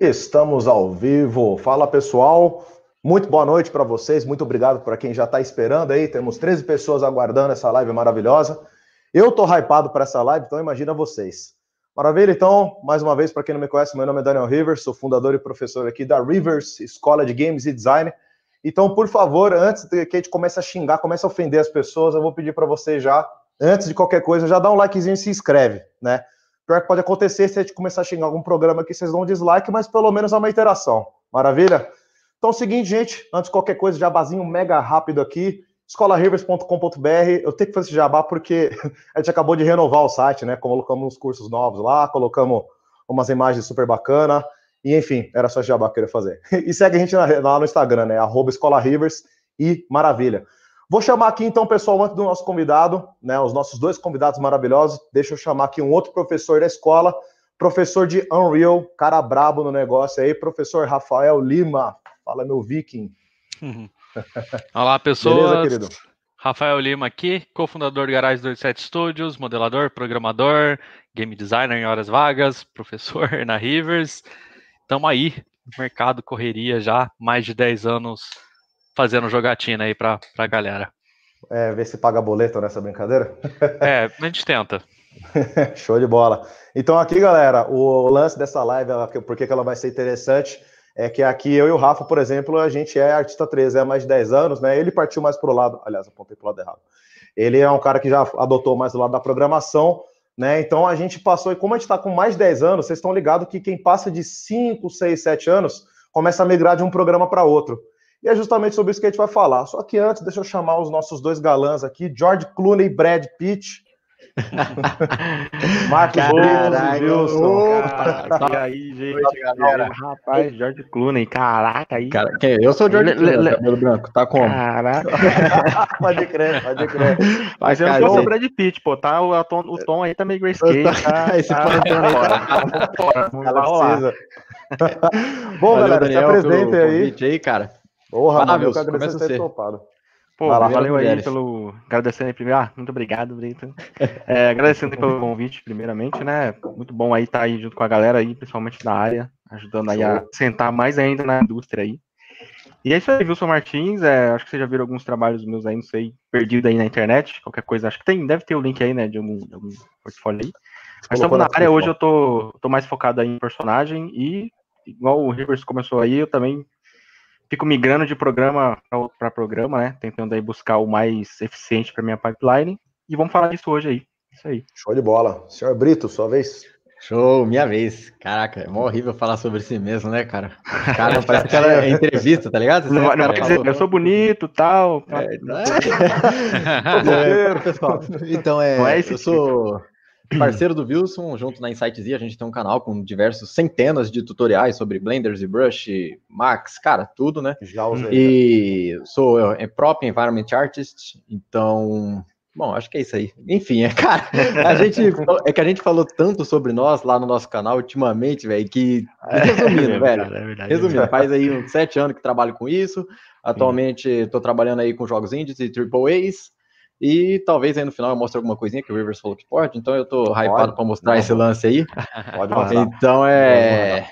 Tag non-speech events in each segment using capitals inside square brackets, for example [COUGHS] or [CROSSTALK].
Estamos ao vivo. Fala pessoal, muito boa noite para vocês. Muito obrigado para quem já está esperando aí. Temos 13 pessoas aguardando essa live maravilhosa. Eu tô hypado para essa live, então imagina vocês. Maravilha, então, mais uma vez, para quem não me conhece, meu nome é Daniel Rivers, sou fundador e professor aqui da Rivers Escola de Games e Design. Então, por favor, antes que a gente comece a xingar, comece a ofender as pessoas, eu vou pedir para você já, antes de qualquer coisa, já dá um likezinho e se inscreve, né? Pior que pode acontecer se a gente começar a xingar algum programa aqui, vocês dão um dislike, mas pelo menos é uma interação. Maravilha? Então é o seguinte, gente, antes de qualquer coisa, jabazinho mega rápido aqui, escolarivers.com.br. Eu tenho que fazer esse jabá porque [LAUGHS] a gente acabou de renovar o site, né? Colocamos uns cursos novos lá, colocamos umas imagens super bacana. E enfim, era só esse jabá que eu queria fazer. [LAUGHS] E segue a gente lá no Instagram, né? Arroba Escola Rivers e maravilha. Vou chamar aqui então, pessoal, antes do nosso convidado, né, os nossos dois convidados maravilhosos. Deixa eu chamar aqui um outro professor da escola, professor de Unreal, cara brabo no negócio aí, professor Rafael Lima. Fala, meu viking. Olá, [LAUGHS] pessoas. Beleza, querido? Rafael Lima aqui, cofundador do Garage 27 Studios, modelador, programador, game designer em horas vagas, [LAUGHS] professor na Rivers. Estamos aí, mercado, correria já, mais de 10 anos fazendo jogatina aí pra, pra galera. É, ver se paga boleto nessa brincadeira? É, a gente tenta. [LAUGHS] Show de bola. Então aqui, galera, o lance dessa live, por que ela vai ser interessante, é que aqui eu e o Rafa, por exemplo, a gente é artista 13 há mais de 10 anos, né? Ele partiu mais pro lado, aliás, apontei pro lado errado. Ele é um cara que já adotou mais do lado da programação, né? Então a gente passou, e como a gente está com mais de 10 anos, vocês estão ligados que quem passa de 5, 6, 7 anos começa a migrar de um programa para outro. E é justamente sobre isso que a gente vai falar. Só que antes, deixa eu chamar os nossos dois galãs aqui, George Clooney e Brad Pitt. [LAUGHS] Marcos Wilson. Opa, e aí, gente, galera. Rapaz, George Clooney, caraca aí. Cara, quem? Eu sou o George Clooney, cabelo branco, tá como? Caraca. [LAUGHS] pode crer, pode crer. [LAUGHS] Mas eu não sou o Brad Pitt, pô, tá? O, tom, o tom aí tá meio grayscale, tá? Esse tá, plantão aí tá. Ela precisa. Bom, Valeu, galera, Daniel, se apresenta aí. aí, cara. Porra, mano, eu que agradeço ter topado. Pô, lá, valeu aí pelo. Agradecendo aí primeiro. Ah, muito obrigado, Brito. É, agradecendo pelo convite, primeiramente, né? Muito bom aí estar tá aí junto com a galera aí, principalmente na área, ajudando aí a sentar mais ainda na indústria aí. E é isso aí, Wilson Martins. É, acho que vocês já viram alguns trabalhos meus aí, não sei, perdido aí na internet. Qualquer coisa, acho que tem, deve ter o link aí, né, de algum, de algum portfólio aí. Mas estamos na área, hoje eu tô, tô mais focado aí em personagem e, igual o Rivers começou aí, eu também fico migrando de programa para programa, né? Tentando aí buscar o mais eficiente para minha pipeline. E vamos falar disso hoje aí. Isso aí. Show de bola. Senhor Brito, sua vez. Show, minha vez. Caraca, é mó horrível falar sobre si mesmo, né, cara? Cara, [LAUGHS] parece que ela é entrevista, tá ligado? Você não, não, quer dizer, eu sou bonito, tal. É, é, [LAUGHS] é, pessoal. Então, é, é eu sou [CLEARS THROAT] parceiro do Wilson, junto na Insight Z, a gente tem um canal com diversos centenas de tutoriais sobre Blender, ZBrush, Max, cara, tudo, né? Já usei. E né? sou é, Prop Environment Artist, então Bom, acho que é isso aí. Enfim, é, [LAUGHS] cara, a gente, é que a gente falou tanto sobre nós lá no nosso canal ultimamente, velho, que, é, resumindo, é verdade, velho, é verdade, resumindo, faz aí uns sete anos que trabalho com isso, atualmente estou trabalhando aí com jogos indies e triple A's, e talvez aí no final eu mostre alguma coisinha que o Rivers falou que pode, então eu tô pode, hypado para mostrar esse lance aí. [LAUGHS] Pode mostrar. Então é.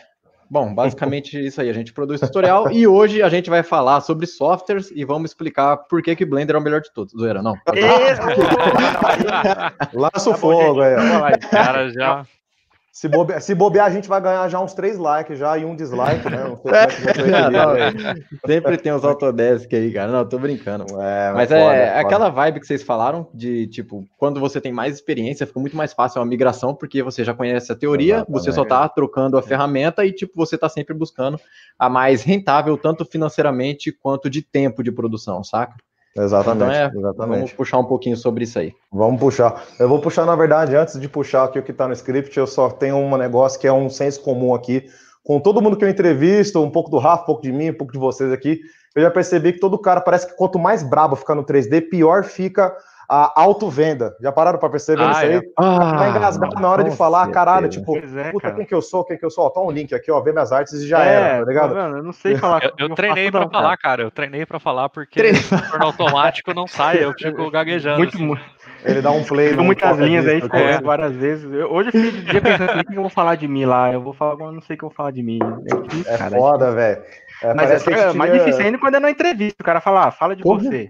Bom, basicamente isso aí. A gente produz tutorial e hoje a gente vai falar sobre softwares e vamos explicar por que, que Blender é o melhor de todos. Zoeira, não. [LAUGHS] Laço o tá fogo, aí. Cara, já. Se bobear, se bobear, a gente vai ganhar já uns três likes já e um dislike, né? [LAUGHS] Não sei é, sempre tem os Autodesk aí, cara. Não, tô brincando. É, mas, mas é, é aquela vibe que vocês falaram de, tipo, quando você tem mais experiência, fica muito mais fácil a migração, porque você já conhece a teoria, Exatamente. você só tá trocando a ferramenta e, tipo, você tá sempre buscando a mais rentável, tanto financeiramente quanto de tempo de produção, saca? Exatamente, então é, exatamente. Vamos puxar um pouquinho sobre isso aí. Vamos puxar. Eu vou puxar, na verdade, antes de puxar aqui o que está no script, eu só tenho um negócio que é um senso comum aqui. Com todo mundo que eu entrevisto, um pouco do Rafa, um pouco de mim, um pouco de vocês aqui, eu já percebi que todo cara parece que quanto mais brabo fica no 3D, pior fica a autovenda. Já pararam para perceber ah, isso aí? É. Ah, vai engasgar na hora de falar, certeza. caralho, tipo, é, puta, cara. quem que eu sou, quem que eu sou? Ó, tá um link aqui, ó, vê minhas artes e já é, era, tá ligado? Mano, eu não sei falar. eu, eu treinei para falar, cara, eu treinei para falar porque Treine. no automático não sai, eu fico [LAUGHS] gaguejando. Muito, assim. [LAUGHS] Ele dá um play. Ficou muitas linhas aí, ficou é. várias vezes. Eu, hoje eu fiquei dia pensando o que eu vou falar de mim lá. Eu vou falar, eu não sei o que eu vou falar de mim. É, é cara, foda, velho. É, Mas é, mais difícil ainda quando é na entrevista. O cara fala, ah, fala de Como? você.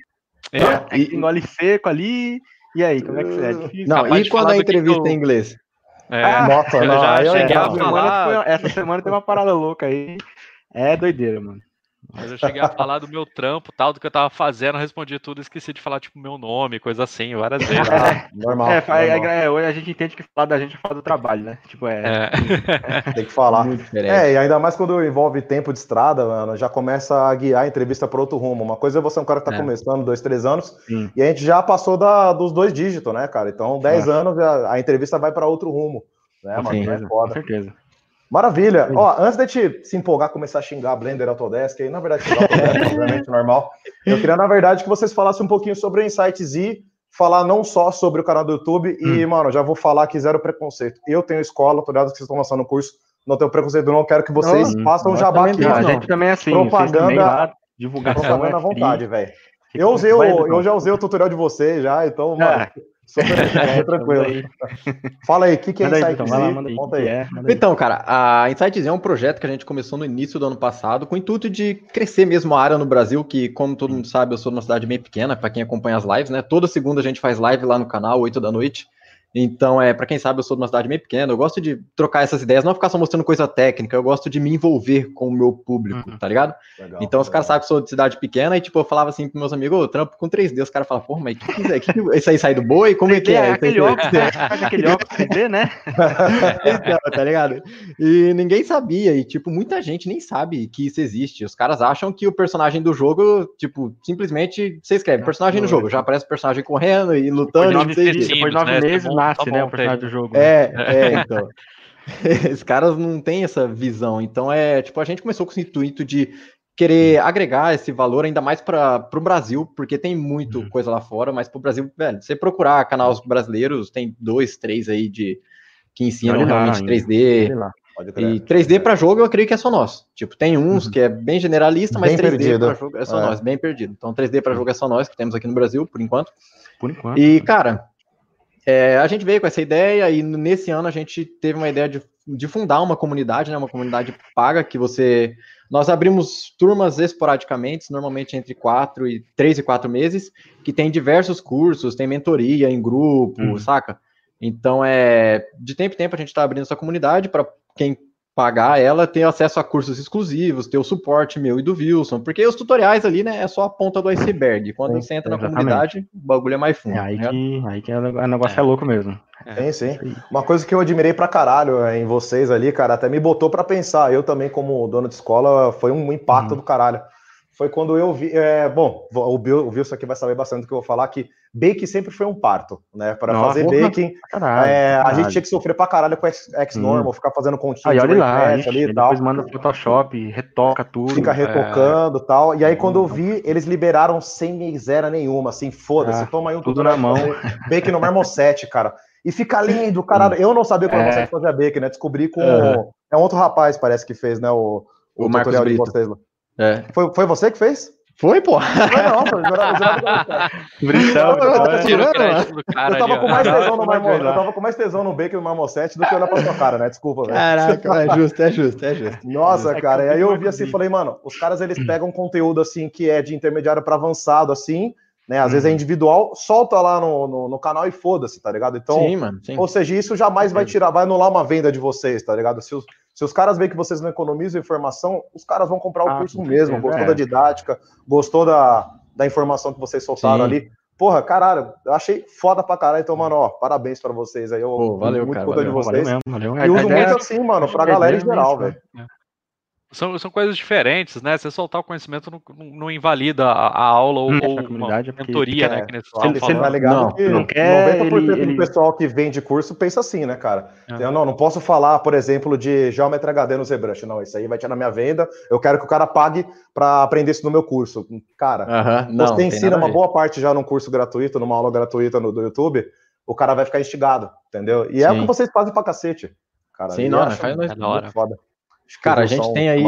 É, é e... engole seco ali. E aí, como é que você é? Difícil. Não, e quando a entrevista em inglês? É, ah, Nossa, não, já cheguei a falar. Essa semana tem uma parada louca aí. É doideira, mano. Mas eu cheguei a falar do meu trampo, tal, do que eu tava fazendo, respondi tudo, esqueci de falar, tipo, meu nome, coisa assim, várias vezes. Ah, [LAUGHS] normal. É, normal. É, hoje a gente entende que falar da gente é falar do trabalho, né? Tipo, é. é. [LAUGHS] Tem que falar. É, e ainda mais quando envolve tempo de estrada, mano, já começa a guiar a entrevista para outro rumo. Uma coisa é você é um cara que tá é. começando, dois, três anos, Sim. e a gente já passou da, dos dois dígitos, né, cara? Então, dez anos, a, a entrevista vai para outro rumo. Né, mano? Sim, é foda. Com certeza. Maravilha. Ó, antes de te se empolgar, começar a xingar Blender Autodesk, aí na verdade xingar Autodesk, obviamente [LAUGHS] normal. Eu queria na verdade que vocês falassem um pouquinho sobre o Insight Z, falar não só sobre o canal do YouTube e, hum. mano, já vou falar que zero preconceito. Eu tenho escola, tô ligado que vocês estão lançando o curso, não tenho preconceito, não quero que vocês não, façam jabá aqui. A gente também é assim, propaganda, lá, divulgação propaganda à é vontade, velho. Eu usei, o, eu já usei o tutorial de vocês já, então, mano, é. Super, tranquilo. Aí. Fala aí, o que, que é Insight então, lá, manda aí, Conta aí. É, então, cara, a Insight Z é um projeto que a gente começou no início do ano passado, com o intuito de crescer mesmo a área no Brasil, que, como todo mundo sabe, eu sou de uma cidade bem pequena, para quem acompanha as lives, né? Toda segunda a gente faz live lá no canal, 8 da noite. Então, é, para quem sabe, eu sou de uma cidade meio pequena, eu gosto de trocar essas ideias, não ficar só mostrando coisa técnica, eu gosto de me envolver com o meu público, uhum. tá ligado? Legal, então, legal. os caras sabem que eu sou de cidade pequena, e tipo, eu falava assim pros meus amigos, ô, trampo com 3D, os caras falavam, porra, mas que, que, que, que isso aí sai do boi? Como é que é? é aquele óculos, faz aquele óculos 3D, né? [LAUGHS] então, tá ligado? E ninguém sabia, e tipo, muita gente nem sabe que isso existe. Os caras acham que o personagem do jogo, tipo, simplesmente, você escreve personagem no jogo, já aparece o personagem correndo e lutando. Depois de nove, meses, depois nasce, tá né, o personagem do jogo. É, né? é, [LAUGHS] então. [LAUGHS] Os caras não têm essa visão. Então, é tipo, a gente começou com esse intuito de querer agregar esse valor ainda mais para o Brasil, porque tem muito uhum. coisa lá fora, mas para o Brasil, velho, você procurar canais brasileiros, tem dois, três aí de que ensinam Olha realmente lá, 3D. E 3D para jogo eu creio que é só nós. Tipo, tem uns uhum. que é bem generalista, mas bem 3D para jogo é só é. nós, bem perdido. Então 3D para jogo é só nós que temos aqui no Brasil, por enquanto. Por enquanto. E, cara, é, a gente veio com essa ideia e nesse ano a gente teve uma ideia de, de, fundar uma comunidade, né, uma comunidade paga que você. Nós abrimos turmas esporadicamente, normalmente entre quatro e três e quatro meses, que tem diversos cursos, tem mentoria em grupo, uhum. saca? Então é de tempo em tempo a gente está abrindo essa comunidade para quem pagar ela, ter acesso a cursos exclusivos, ter o suporte meu e do Wilson, porque os tutoriais ali, né, é só a ponta do iceberg. Quando sim, você entra exatamente. na comunidade, o bagulho é mais fundo. É aí, né? que, aí que é, o negócio é, é louco mesmo. Sim, sim. Uma coisa que eu admirei pra caralho é, em vocês ali, cara, até me botou para pensar. Eu também, como dono de escola, foi um impacto uhum. do caralho foi quando eu vi. É, bom, o, Bill, o Wilson aqui vai saber bastante do que eu vou falar, que bake sempre foi um parto, né? Para fazer baking, caralho, é, caralho. a gente tinha que sofrer pra caralho com X-Normal, hum. ficar fazendo continha aí, olha lá, ali e depois tal. manda Photoshop, retoca tudo. Fica retocando e é... tal. E aí, quando eu vi, eles liberaram sem miséria nenhuma, assim, foda-se, ah, toma aí um tudo na mão. Bake no Marmoset, cara. E fica lindo, [LAUGHS] caralho. Eu não sabia como é. você fazia bake, né? Descobri com. É um outro rapaz, parece que fez, né? O, o, o tutorial de vocês lá. É. Foi, foi você que fez? Foi, pô. Foi não, foi Britão, eu, tirando, eu tava com mais tesão no Marmo, eu tava com mais tesão no bacon no Marmosete do que olhar pra sua cara, né? Desculpa, velho. Caraca, é justo, é justo, é justo. Nossa, é cara, e aí eu vi assim, falei, mano, os caras eles pegam conteúdo assim que é de intermediário para avançado assim, né? Às vezes é uhum. individual, solta lá no, no, no canal e foda-se, tá ligado? Então, sim, mano, sim. ou seja, isso jamais vai tirar, vai anular uma venda de vocês, tá ligado? Se os, se os caras veem que vocês não economizam informação, os caras vão comprar o ah, curso mesmo. Gostou é. da didática, gostou da, da informação que vocês soltaram sim. ali. Porra, caralho, eu achei foda pra caralho. Então, mano, ó, parabéns pra vocês aí. Eu, Pô, valeu, muito cara. Valeu, de vocês. Valeu mesmo, valeu. E uso muito assim, mano, pra galera em geral, velho. É são, são coisas diferentes, né? Você soltar o conhecimento não, não invalida a, a aula ou, hum, ou uma é mentoria, né? Que você, você tá ligado não, que não quer, 90% ele, do pessoal que vende curso pensa assim, né, cara? É. Eu não, não posso falar, por exemplo, de Geometry HD no ZBrush. Não, isso aí vai tirar na minha venda. Eu quero que o cara pague para aprender isso no meu curso. Cara, uh -huh, não, você ensina uma boa parte já num curso gratuito, numa aula gratuita no, do YouTube, o cara vai ficar instigado, entendeu? E Sim. é o que vocês fazem pra cacete. Cara, Sim, não, faz é, é da hora. Foda. Cara, a gente tem aí.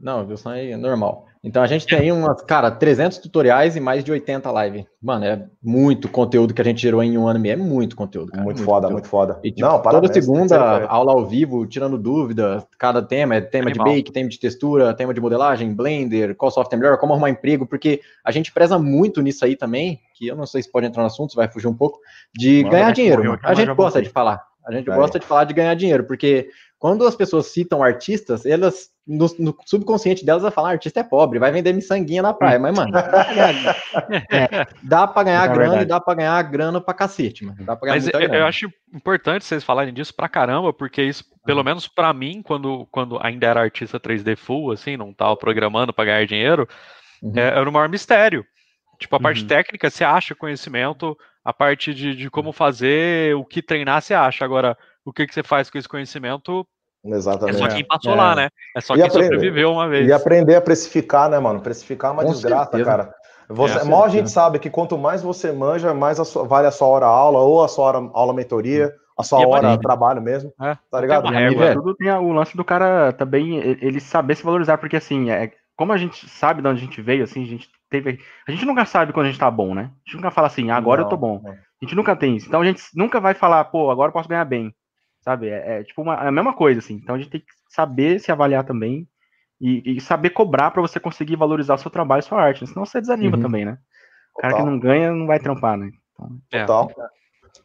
Não, o Wilson é normal. Então a gente tem umas, cara, 300 tutoriais e mais de 80 lives. Mano, é muito conteúdo que a gente gerou em um ano e meio. É muito conteúdo. Cara, muito, muito, foda, conteúdo. muito foda. E, tipo, Não, toda segunda, aula ao vivo, tirando dúvida, cada tema, é tema Animal. de bake, tema de textura, tema de modelagem, Blender, qual software é melhor, como arrumar emprego, porque a gente preza muito nisso aí também, que eu não sei se pode entrar no assunto, vai fugir um pouco, de Mano, ganhar dinheiro. a gente gosta de falar. A gente gosta de falar de ganhar dinheiro, porque quando as pessoas citam artistas, elas, no, no subconsciente delas, vai falar, artista é pobre, vai vender miçanguinha na praia. Mas, mano, [LAUGHS] dá pra ganhar, é grana e dá pra ganhar grana pra cacete, mano. Dá pra ganhar Mas eu, eu, acho importante vocês falarem disso pra caramba, porque isso, pelo uhum. menos pra mim, quando, quando ainda era artista 3D full, assim, não tava programando pra ganhar dinheiro, uhum. é, era o maior mistério. Tipo, a parte uhum. técnica, você acha conhecimento, a parte de, de como fazer, o que treinar, você acha. Agora, o que, que você faz com esse conhecimento Exatamente. É só quem passou é. lá, né? É só e quem aprender, sobreviveu uma vez. E aprender a precificar, né, mano? Precificar é uma Com desgraça, certeza. cara. Você, é, mal a gente sabe que quanto mais você manja, mais a sua, vale a sua hora aula, ou a sua hora aula mentoria, a sua e hora trabalho mesmo. É, tá ligado? Tem régua, tudo tem o lance do cara também, ele saber se valorizar, porque assim, é, como a gente sabe de onde a gente veio, assim, a gente teve. A gente nunca sabe quando a gente tá bom, né? A gente nunca fala assim, agora não, eu tô bom. Não. A gente nunca tem isso. Então a gente nunca vai falar, pô, agora eu posso ganhar bem. Sabe? É, é tipo uma, é a mesma coisa, assim. Então a gente tem que saber se avaliar também e, e saber cobrar para você conseguir valorizar o seu trabalho e sua arte. Né? Senão você desanima uhum. também, né? O cara Total. que não ganha não vai trampar, né? Então, é. Total.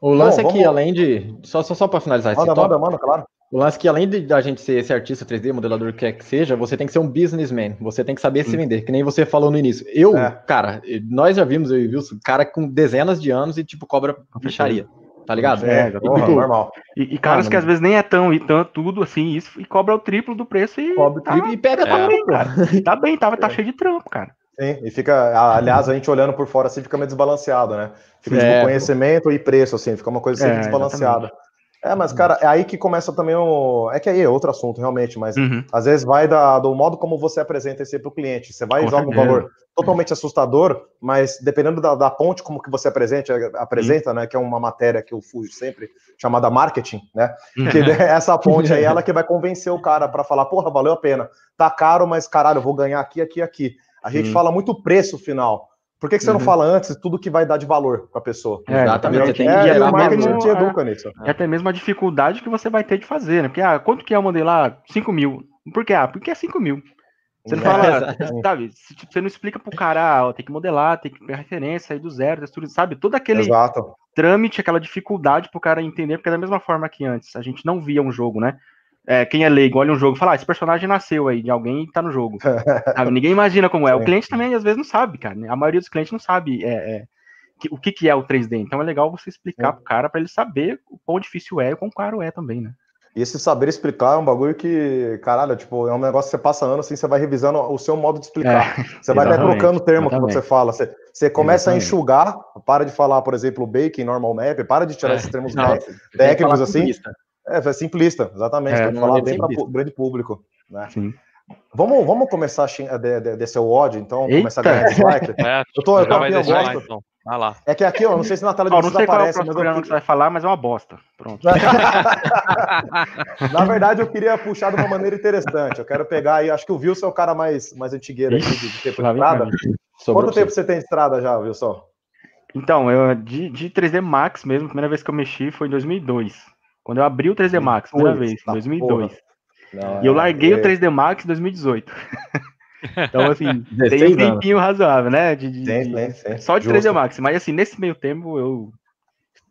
O lance Bom, é que, além de. Só, só, só para finalizar manda, esse manda, manda, claro. O lance é que, além de a gente ser esse artista 3D, modelador que quer que seja, você tem que ser um businessman. Você tem que saber hum. se vender, que nem você falou no início. Eu, é. cara, nós já vimos, eu e o Wilson, cara com dezenas de anos e, tipo, cobra fecharia tá ligado? É, é porra, tipo, normal. E, e caras que às vezes nem é tão e tanto tudo assim, isso, e cobra o triplo do preço e. Cobra o tá, triplo e pega tá bem, cara. Tá bem, tá, tá [LAUGHS] cheio de trampo, cara. Sim, e fica, aliás, a gente olhando por fora assim fica meio desbalanceado, né? Fica tipo, é, tipo conhecimento e preço, assim, fica uma coisa sempre é, desbalanceada. Exatamente. É, mas, cara, é aí que começa também o. É que aí é outro assunto, realmente, mas uhum. às vezes vai da, do modo como você apresenta esse para o cliente. Você vai e joga um valor totalmente assustador, mas dependendo da, da, ponte como que você apresenta, apresenta, uhum. né? Que é uma matéria que eu fujo sempre, chamada marketing, né? Uhum. Que essa ponte aí, [LAUGHS] ela que vai convencer o cara para falar, porra, valeu a pena. Tá caro, mas caralho, eu vou ganhar aqui, aqui, aqui. A gente fala muito preço final. Por que, que você uhum. não fala antes tudo que vai dar de valor para a pessoa? É, Exatamente, você tem que é, o marketing te educa nisso. É até mesmo a dificuldade que você vai ter de fazer, né? Porque, ah, quanto que é o modelar? 5 mil. Por quê? Ah, porque é 5 mil. Você não fala, [LAUGHS] é, sabe? Você não explica pro cara, ah, tem que modelar, tem que ter referência aí do zero, textura, sabe? Todo aquele Exato. trâmite, aquela dificuldade pro cara entender, porque é da mesma forma que antes, a gente não via um jogo, né? É, quem é leigo olha um jogo e fala, ah, esse personagem nasceu aí de alguém e tá no jogo. [LAUGHS] Ninguém imagina como é. O cliente também às vezes não sabe, cara. A maioria dos clientes não sabe é, é, que, o que, que é o 3D. Então é legal você explicar é. pro cara para ele saber o quão difícil é e o quão caro é também, né? E esse saber explicar é um bagulho que, caralho, tipo, é um negócio que você passa ano assim, você vai revisando o seu modo de explicar. É, [LAUGHS] você vai até trocando o termo exatamente. que você fala. Você, você começa exatamente. a enxugar, para de falar, por exemplo, baking, normal map, para de tirar é. esses termos [LAUGHS] não, técnicos assim. É, é simplista, exatamente. É, falar bem para o grande público. Né? Sim. Vamos, vamos começar a de, de, descer o ódio, então, Eita. começar a ganhar dislike. [LAUGHS] É, eu tô, eu tô aqui, eu gosto. Então. Vai lá. É que aqui, ó, não sei se na tela de vocês aparece, qual é o eu... que você vai falar, mas é uma bosta. Pronto. [LAUGHS] na verdade, eu queria puxar de uma maneira interessante. Eu quero pegar aí, acho que o Wilson é o cara mais, mais antigueiro aqui de, de tempo de estrada. Quanto tempo você tem de estrada já, Wilson? Então, eu de, de 3D Max mesmo, a primeira vez que eu mexi foi em 2002. Quando eu abri o 3D Max, primeira vez, em 2002. Não, e eu larguei é... o 3D Max em 2018. [LAUGHS] então, assim, [LAUGHS] tem um tempinho razoável, né? De, de, tem, tem, tem. Só de Justo. 3D Max. Mas, assim, nesse meio tempo, eu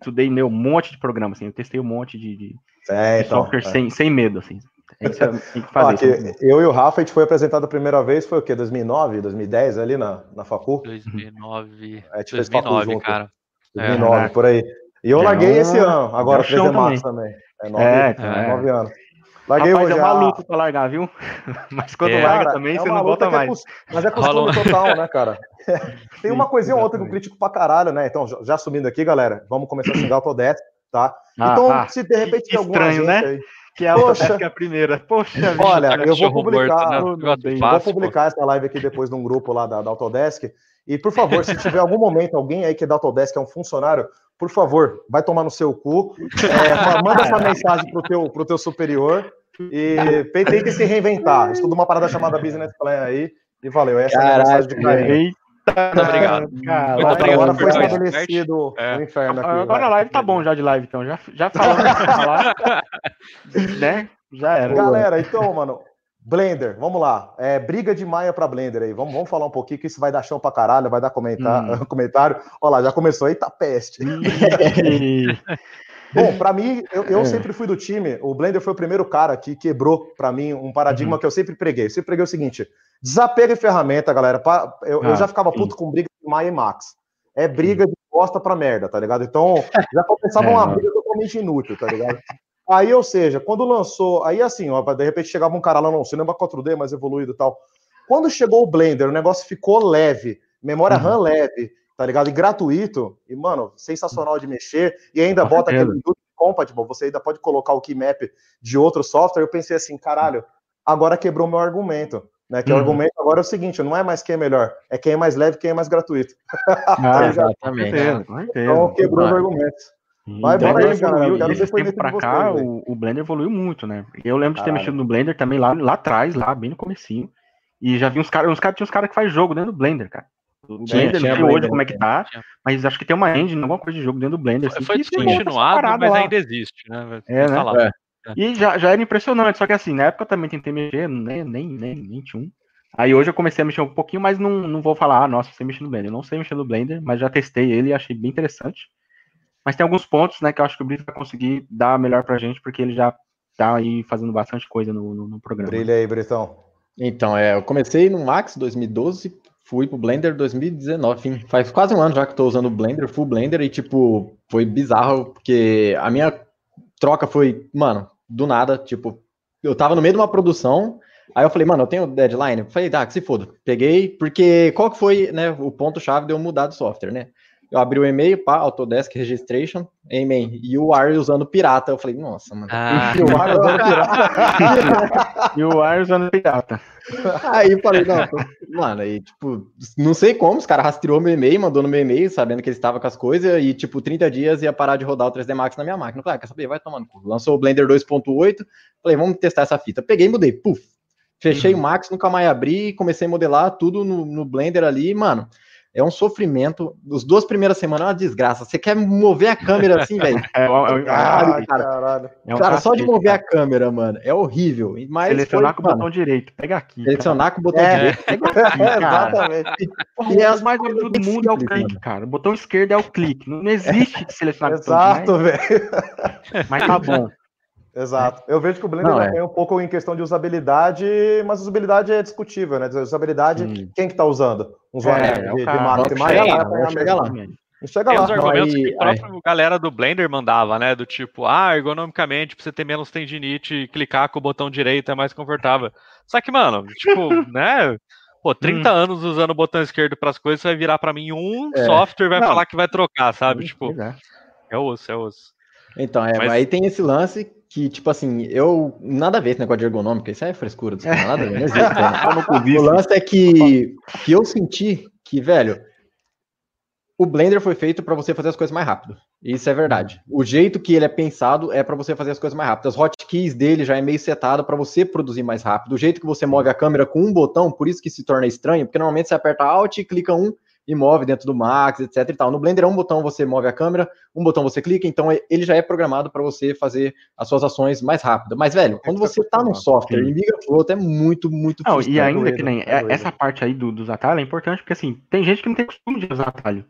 estudei meu um monte de programa, assim. Eu testei um monte de, de, é, então, software é. sem, sem medo, assim. Tem que fazer. eu e o Rafa, a gente foi apresentado a primeira vez, foi o quê? 2009, 2010, ali na, na Facu? 2009. É, 2009, cara. 2009, é, por aí. E eu larguei esse ano, agora 3D Max também. É nove, é, é. nove anos. Larguei Rapaz, hoje. É maluco pra largar, viu? [LAUGHS] Mas quando é. larga também, é você não volta mais. É mas é costume total, né, cara? [LAUGHS] [LAUGHS] Tem uma coisinha ou outra que eu critico pra caralho, né? Então, já subindo aqui, galera, vamos começar a xingar o Autodesk, tá? Ah, então, ah, se de repente tem alguma estranho, né? Aí, que é a Autodesk é a primeira. Poxa, olha, eu vou publicar, né? vou publicar essa live aqui depois num grupo lá da, da Autodesk. E por favor, se tiver algum momento alguém aí que é da Autodesk, é um funcionário, por favor, vai tomar no seu cu, é, manda essa mensagem pro teu, pro teu superior e tem que se reinventar. Estuda uma parada chamada Business Plan aí, E valeu, essa Caraca, é a mensagem de carinho. Muito obrigado. Cara, Muito obrigado agora foi estabelecido é. o inferno aqui. Agora a live tá bom já de live, então. Já, já falamos né? Já era. Galera, então, mano, Blender, vamos lá. É, briga de Maia para Blender aí. Vamos, vamos falar um pouquinho que isso vai dar chão pra caralho, vai dar comentar, hum. [LAUGHS] comentário. Olha lá, já começou aí, tá peste. [LAUGHS] Bom, para mim, eu, eu é. sempre fui do time. O Blender foi o primeiro cara que quebrou para mim um paradigma uhum. que eu sempre preguei. Eu sempre preguei o seguinte: desapega de ferramenta, galera. Eu, ah, eu já ficava sim. puto com briga de Maia e Max. É briga sim. de bosta pra merda, tá ligado? Então, já começava é, uma briga totalmente inútil, tá ligado? Aí, ou seja, quando lançou, aí assim, ó, de repente chegava um cara lá, não, cinema 4D mais evoluído e tal. Quando chegou o Blender, o negócio ficou leve, memória uhum. RAM leve, tá ligado? E gratuito, e, mano, sensacional de mexer, e ainda bota aquele YouTube compatible, você ainda pode colocar o keymap de outro software. Eu pensei assim, caralho, agora quebrou meu argumento. Né, que uhum. o argumento agora é o seguinte: não é mais quem é melhor, é quem é mais leve quem é mais gratuito. [LAUGHS] Ah, exatamente. Então quebrou os argumentos. Vai, então, bora aí, galera. Quero esse tempo pra cá, o, o, Blender evoluiu muito, né? Eu lembro de ter mexido no Blender também lá, lá atrás, lá bem no comecinho. E já vi uns caras, uns caras, tinha uns caras que faz jogo dentro do Blender, cara. O Blender, não sei hoje como é que tá, mas acho que tem uma engine, alguma coisa de jogo dentro do Blender. Assim, foi descontinuado, mas lá. ainda existe, né? É, né? É. E já, já era impressionante, só que assim, na época eu também tentei mexer, nem, nem, nem, nem tinha um. Aí hoje eu comecei a mexer um pouquinho, mas não, não vou falar, ah, nossa, sei mexer no Blender. Eu não sei mexer no Blender, mas já testei ele e achei bem interessante. Mas tem alguns pontos, né, que eu acho que o Brito vai conseguir dar melhor pra gente, porque ele já tá aí fazendo bastante coisa no, no, no programa. Brilha aí, Britão. Então, é, eu comecei no Max 2012, fui pro Blender 2019, enfim, faz quase um ano já que tô usando o Blender, full Blender, e tipo, foi bizarro, porque a minha troca foi, mano, do nada, tipo, eu tava no meio de uma produção, aí eu falei, mano, eu tenho deadline, falei, tá, que se foda, peguei, porque qual que foi, né, o ponto-chave de eu mudar de software, né? Eu abri o e-mail, pá, Autodesk Registration, Amen. E o Ar usando pirata. Eu falei, nossa, mano. Ah. [LAUGHS] E o Ar usando [LAUGHS] pirata. e o Ar usando pirata. Aí falei, não, mano, aí, tipo, não sei como, os caras rastreou meu e-mail, mandou no meu e-mail, sabendo que ele estava com as coisas, e, tipo, 30 dias ia parar de rodar o 3D Max na minha máquina. Eu falei, ah, quer saber? Vai tomando. Lançou o Blender 2.8, falei, vamos testar essa fita. Peguei e mudei, puf. Fechei uhum. o Max, nunca mais abri, comecei a modelar tudo no, no Blender ali, mano é um sofrimento. As duas primeiras semanas é uma desgraça. Você quer mover a câmera assim, velho? [LAUGHS] É, é, é, caralho, cara. É um cara, só de mover cara. a câmera, mano, é horrível. Mas Selecionar foi, com o botão direito, pega aqui. Selecionar cara. com o botão é. direito, [LAUGHS] pega aqui, Exatamente. E, as mais do mundo é o clique, cara. O botão esquerdo é o clique. Não existe [LAUGHS] selecionar com o botão Exato, velho. Mas tá bom. Exato. Eu vejo que o Blender não, é. um pouco em questão de usabilidade, mas usabilidade é discutível, né? Usabilidade, Sim. quem que tá usando? Um usuário é, de, é de Mac, chega lá, vamos chegar lá. Chega lá. os argumentos aí, que a própria galera do Blender mandava, né? Do tipo, ah, ergonomicamente, pra você ter menos tendinite, clicar com o botão direito é mais confortável. Só que, mano, tipo, [LAUGHS] né? Pô, 30 hum. anos usando o botão esquerdo para as coisas, vai virar para mim um é. software vai não. falar que vai trocar, sabe? Tipo, é. é osso, é osso. Então, é, Mas... aí tem esse lance que, tipo assim, eu. Nada a ver esse negócio de ergonômica, isso é frescura, não nada a ver, não existe. Né? o lance é que, que eu senti que, velho, o Blender foi feito para você fazer as coisas mais rápido. Isso é verdade. O jeito que ele é pensado é para você fazer as coisas mais rápido. As hotkeys dele já é meio setado para você produzir mais rápido. O jeito que você move a câmera com um botão, por isso que se torna estranho, porque normalmente você aperta Alt e clica um e move dentro do Max, etc e tal. No Blender, um botão você move a câmera, um botão você clica, então ele já é programado para você fazer as suas ações mais rápido. Mas, velho, quando você tá no software e migra pro outro, é muito, muito Não, E ainda que nem é, essa parte aí do, dos atalhos é importante, porque assim, tem gente que não tem costume de usar atalho.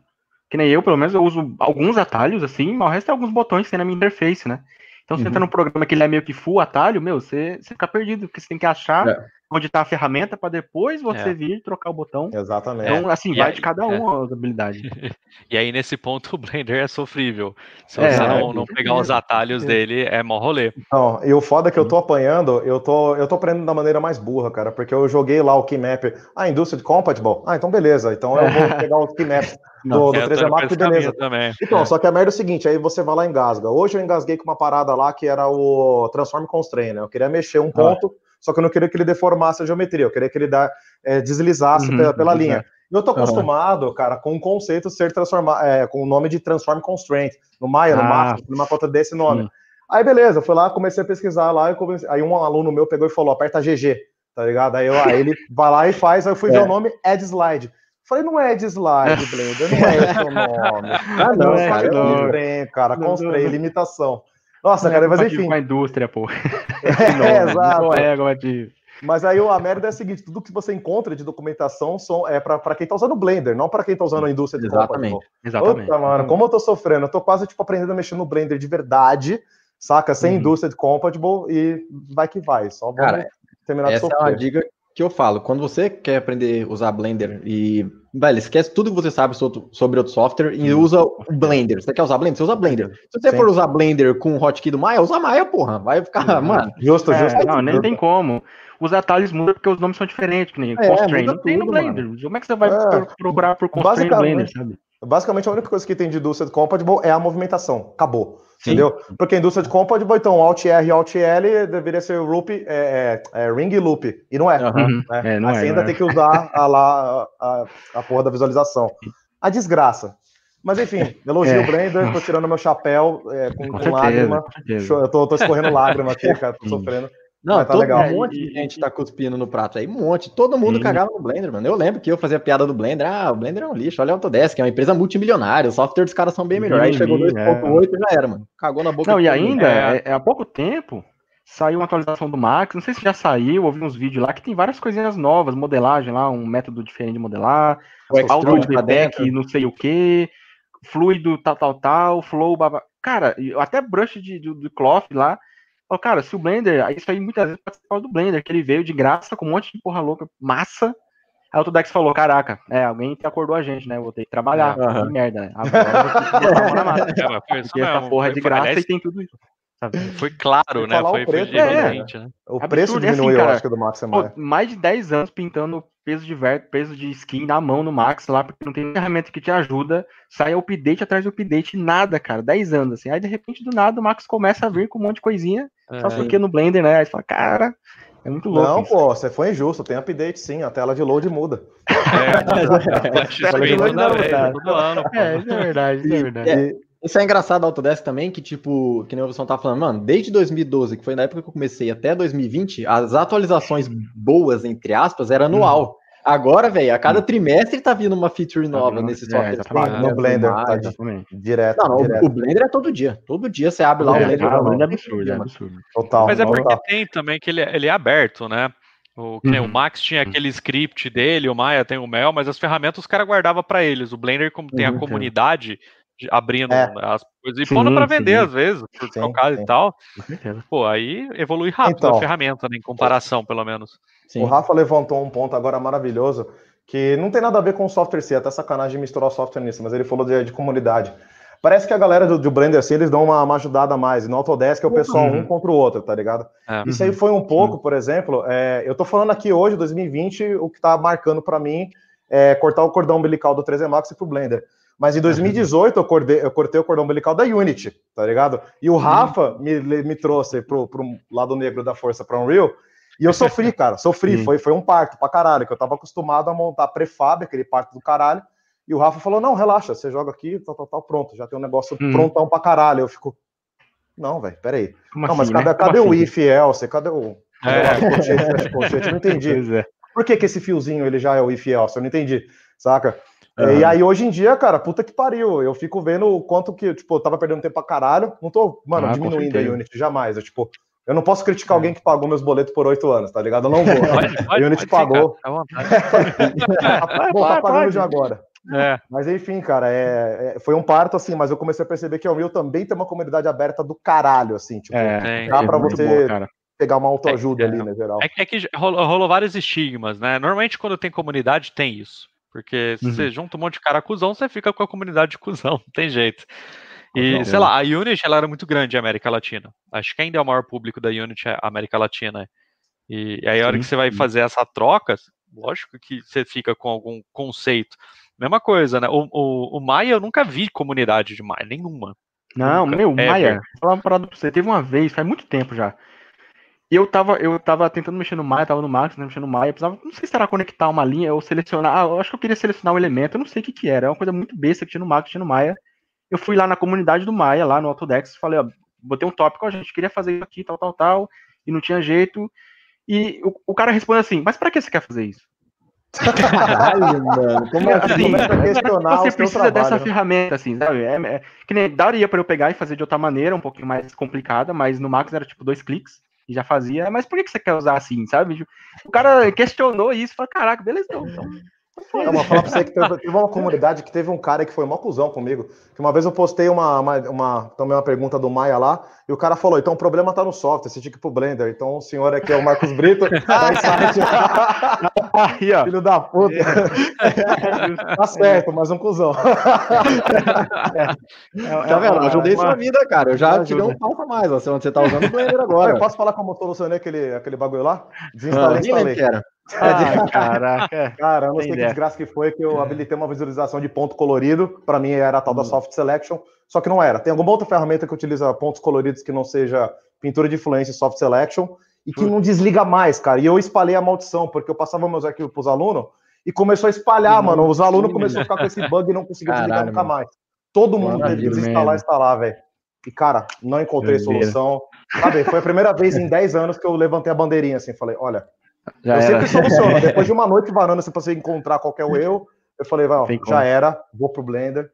Que nem eu, pelo menos, eu uso alguns atalhos, assim, mas o resto é alguns botões que tem na minha interface, né? Então, você uhum. entra num programa que ele é meio que full atalho, meu, você, você fica perdido, porque você tem que achar é onde está a ferramenta para depois você é. vir trocar o botão. Exatamente. Então, assim, e vai aí, de cada um é. as habilidades. [LAUGHS] e aí, nesse ponto, o Blender é sofrível. Se é, você não, não pegar os atalhos dele, é mó rolê. Não, e o foda é que eu tô apanhando, eu tô, eu tô aprendendo da maneira mais burra, cara, porque eu joguei lá o Keymap, ah, Industrial Compatible, ah, então beleza, então eu vou [LAUGHS] pegar o Keymap do, do 3D Max, beleza. Também. Então, é. só que a merda é o seguinte, aí você vai lá e engasga. Hoje eu engasguei com uma parada lá que era o Transform Constraint, né? Eu queria mexer um ponto, ah só que eu não queria que ele deformasse a geometria, eu queria que ele dá, é, deslizasse uhum, pela, pela linha. Eu tô acostumado, uhum. cara, com o conceito ser transformado, é, com o nome de Transform Constraint. No Maya, no ah, Max, numa conta desse nome. Sim. Aí, beleza, eu fui lá, comecei a pesquisar lá, comecei... aí um aluno meu pegou e falou, aperta GG. tá ligado? Aí, eu, aí ele vai lá e faz, aí eu fui é. ver o nome Ed Slide. Falei, não é de slide, [LAUGHS] Blender, não é esse o nome. Ah, não, não é, cara, não. Trem, cara, constrói limitação. Nossa, não cara, é mas enfim. Com a indústria, pô. [LAUGHS] É, exato. Não é, mas aí a merda é a seguinte: tudo que você encontra de documentação são, é para quem tá usando o Blender, não para quem tá usando a indústria de Exatamente. Copa, Exatamente. Puta, mano, como eu tô sofrendo, eu tô quase tipo aprendendo a mexer no Blender de verdade, saca? Sem uhum. indústria de compatible e vai que vai. Só vamos Cara, terminar de sofrer. Essa é uma dica que eu falo, quando você quer aprender a usar Blender e, velho, esquece tudo que você sabe sobre outro software e uhum. usa o Blender. Você quer usar Blender? Você usa Blender. Se você Sim. for usar Blender com o hotkey do Maya, usa Maya, porra. Vai ficar, uhum. mano. Justo, é, justo. Não, nem tem como. Os atalhos mudam porque os nomes são diferentes, que nem é, Constraint. Não tem no Blender. Mano. Como é que você vai é. procurar por Constraint no Blender, sabe? Basicamente, a única coisa que tem de indústria de compatible é a movimentação. Acabou. Sim. Entendeu? Porque a indústria de compatible, então, Alt R e Alt L deveria ser loop, é, é, é ring loop. E não é. Uhum. Né? é não é, ainda tem que usar [LAUGHS] a, lá, a, a porra da visualização. A desgraça. Mas enfim, elogio é. o Blender, tô tirando meu chapéu é, com, com, com certeza, lágrima. Eu tô, tô escorrendo lágrima aqui, cara, tô sofrendo. Não, tá todo legal. um monte de gente tá cuspindo no prato aí, um monte. Todo mundo Sim. cagava no Blender, mano. Eu lembro que eu fazia piada do Blender. Ah, o Blender é um lixo. Olha a Autodesk, é uma empresa multimilionária. Os softwares dos caras são bem melhores. Aí chegou 2.8 e já era, mano. Cagou na boca. Não, e ainda, é, é, há pouco tempo, saiu uma atualização do Max. Não sei se já saiu, ouvi uns vídeos lá que tem várias coisinhas novas, modelagem lá, um método diferente de modelar, auto deck, não sei o que, fluido, tal, tal, tal, flow, baba. Cara, até brush de, de, de cloth lá Falou, cara, se o Blender, isso aí muitas vezes pode ser por causa do Blender, que ele veio de graça com um monte de porra louca, massa. Aí o Autodex falou, caraca, é, alguém acordou a gente, né? Vou ter que trabalhar, uhum. que merda, né? Agora eu vou ter que massa. [LAUGHS] É, porque essa porra é de graça e tem tudo isso. Sabe? [LAUGHS] Foi claro, né? Foi, o preço, é, né? O preço Absurdo, diminuiu, assim, cara, acho que, do Max é mais. mais de 10 anos pintando peso de ver, peso de skin na mão no Max lá, porque não tem ferramenta que te ajuda. Sai update atrás de update, nada, cara. 10 anos, assim. Aí, de repente, do nada, o Max começa a vir com um monte de coisinha. É. Só porque no Blender, né? Aí você fala, cara, é muito louco. Não, isso. pô, você foi injusto. Tem update sim, a tela de load muda. É, [LAUGHS] [LAUGHS] tela de load não muda. É, isso é verdade, isso é verdade. Isso é engraçado da Autodesk também, que tipo, que nem o Wilson tá falando, mano, desde 2012, que foi na época que eu comecei, até 2020, as atualizações boas, entre aspas, era anual. Hum. Agora, velho, a cada trimestre tá vindo uma feature tá nova nesse software. É, no Blender, tá direto, não, direto. O, Blender é todo dia. Todo dia você abre lá é, o Blender. Ah, é absurdo, é absurdo. Total. Mas é porque tem também que ele, é, ele é aberto, né? O, uhum. o Max tinha aquele script dele, o Maya tem o Mel, mas as ferramentas os caras guardavam para eles. O Blender, como tem a uhum, comunidade, abrindo é. as coisas e pondo para vender sim. às vezes, por trocar e tal. Pô, aí evolui rápido então, a ferramenta, né, em comparação, pelo menos. Sim. O Rafa levantou um ponto agora maravilhoso que não tem nada a ver com o software si, até sacanagem misturar o software nisso, mas ele falou de, de comunidade. Parece que a galera do, do Blender, assim, eles dão uma, uma ajudada a mais. No Autodesk é o pessoal uhum. um contra o outro, tá ligado? É. Isso aí foi um pouco, por exemplo, é, eu tô falando aqui hoje, 2020, o que tá marcando para mim é cortar o cordão umbilical do 3D Max pro Blender. Mas em 2018 eu, cortei, eu cortei o cordão umbilical da Unity, tá ligado? E o Rafa me, me trouxe pro, pro lado negro da força para Unreal. E eu sofri, [LAUGHS] cara, sofri. Foi, foi um parto pra caralho, que eu tava acostumado a montar prefab, aquele parto do caralho. E o Rafa falou: não, relaxa, você joga aqui, tal, tal, tal, pronto, já tem um negócio hum. prontão pra caralho. Eu fico. Não, velho, peraí. Como não, assim, mas cadê, né? cadê o assim? if else? Cadê o. Cadê é. o colchete, colchete? Eu não entendi. [LAUGHS] É. Por que, que esse fiozinho ele já é o if else? Eu não entendi, saca? Uhum. E aí, hoje em dia, cara, puta que pariu. Eu fico vendo o quanto que, tipo, eu tava perdendo tempo pra caralho. Não tô, mano, ah, diminuindo a Unity, jamais. Eu, tipo, eu não posso criticar é. alguém que pagou meus boletos por oito anos, tá ligado? Eu não vou. [LAUGHS] Pode, pode, a Unity pagou. vou estar pagando de agora. É. Mas enfim, cara, é, é, foi um parto, assim, mas eu comecei a perceber que o Unreal também tem uma comunidade aberta do caralho, assim, tipo, é, dá pra você boa, pegar uma autoajuda é, ali, né, geral. É, é que rolou, rolou vários estigmas, né? Normalmente quando tem comunidade tem isso. Porque se uhum. você junta um monte de cara cuzão, você fica com a comunidade de [LAUGHS] cuzão, não tem jeito. E, não, sei lá, a Unity ela era muito grande em América Latina. Acho que ainda é o maior público da Unity é a América Latina. E, e aí, a hora que você vai fazer essa troca, lógico que você fica com algum conceito. Mesma coisa, né? O, o, o Maia, eu nunca vi comunidade de Maia, nenhuma. Não, nunca. meu, Maia, vou falar uma parada pra você. Teve uma vez, faz muito tempo já eu tava, eu tava tentando mexer no Maya, tava no Max, né, mexendo no Maya, precisava, não sei se era conectar uma linha ou selecionar, ah, eu acho que eu queria selecionar um elemento, eu não sei o que que era, é uma coisa muito besta que tinha no Max, tinha no Maya. Eu fui lá na comunidade do Maya, lá no Autodex, falei, ó, botei um tópico, a gente queria fazer isso aqui, tal, tal, tal, e não tinha jeito. E o, o cara responde assim, mas para que você quer fazer isso? Caralho, [LAUGHS] mano. Como é assim? Você precisa dessa né? ferramenta, assim, sabe? É, é, que nem daria para eu pegar e fazer de outra maneira, um pouquinho mais complicada, mas no Max era tipo dois cliques já fazia. Mas por que você quer usar assim, sabe? O cara questionou isso falou: caraca, beleza, então. então não, mas falar pra você que teve, teve, uma comunidade que teve um cara que foi mó cuzão comigo. Que uma vez eu postei uma, uma, uma, também uma pergunta do Maia lá, e o cara falou: então o problema tá no software, você tinha que ir pro Blender. Então o senhor aqui é o Marcos Brito, [LAUGHS] da site. Aí, ó. Filho da puta. [LAUGHS] tá certo, mas um cuzão. é, tá vendo? Eu ajudei sua vida, cara. Eu já te dei um pau pra mais. Você, você tá usando o Blender [LAUGHS] agora. Eu posso falar como eu solucionei aquele, aquele bagulho lá? Desinstalei, ah, instalei. Ah, caraca. Cara, eu não sei que desgraça que foi que eu é. habilitei uma visualização de ponto colorido. Para mim era a tal da hum. Soft Selection, só que não era. Tem alguma outra ferramenta que utiliza pontos coloridos que não seja pintura de influência e Soft Selection e que não desliga mais, cara. E eu espalhei a maldição, porque eu passava meus arquivos para os alunos e começou a espalhar, mano. Os alunos começaram a ficar com esse bug e não conseguiam desligar nunca mais. Todo mundo teve que desinstalar e instalar, velho. E, cara, não encontrei solução. Sabe, foi a primeira vez em 10 anos que eu levantei a bandeirinha assim, falei, olha, já eu era. sempre soluciono. [LAUGHS] Depois de uma noite varando, se você encontrar qualquer erro, eu falei, vai, já era, vou pro Blender.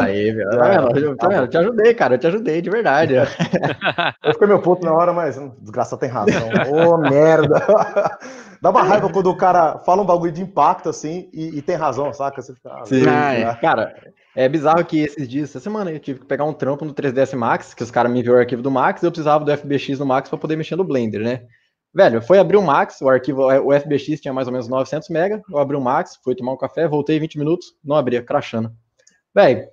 Aí, meu. [LAUGHS] Tá vendo? Tá vendo? Te ajudei, cara. Eu te ajudei, de verdade. [LAUGHS] Eu fiquei meu puto na hora, mas hum, desgraça tem razão. Ô, oh, merda. [LAUGHS] Dá uma raiva quando o cara fala um bagulho de impacto assim e, e tem razão, saca? Você fica, ah, Sim, ah, é. Cara, é bizarro que esses dias, essa semana, eu tive que pegar um trampo no 3ds Max, que os caras me enviaram o arquivo do Max, e eu precisava do FBX no Max para poder mexer no Blender, né? Velho, foi abrir o Max, o arquivo, o FBX tinha mais ou menos 900 MB, eu abri o Max, fui tomar um café, voltei 20 minutos, não abria, crashando. Velho,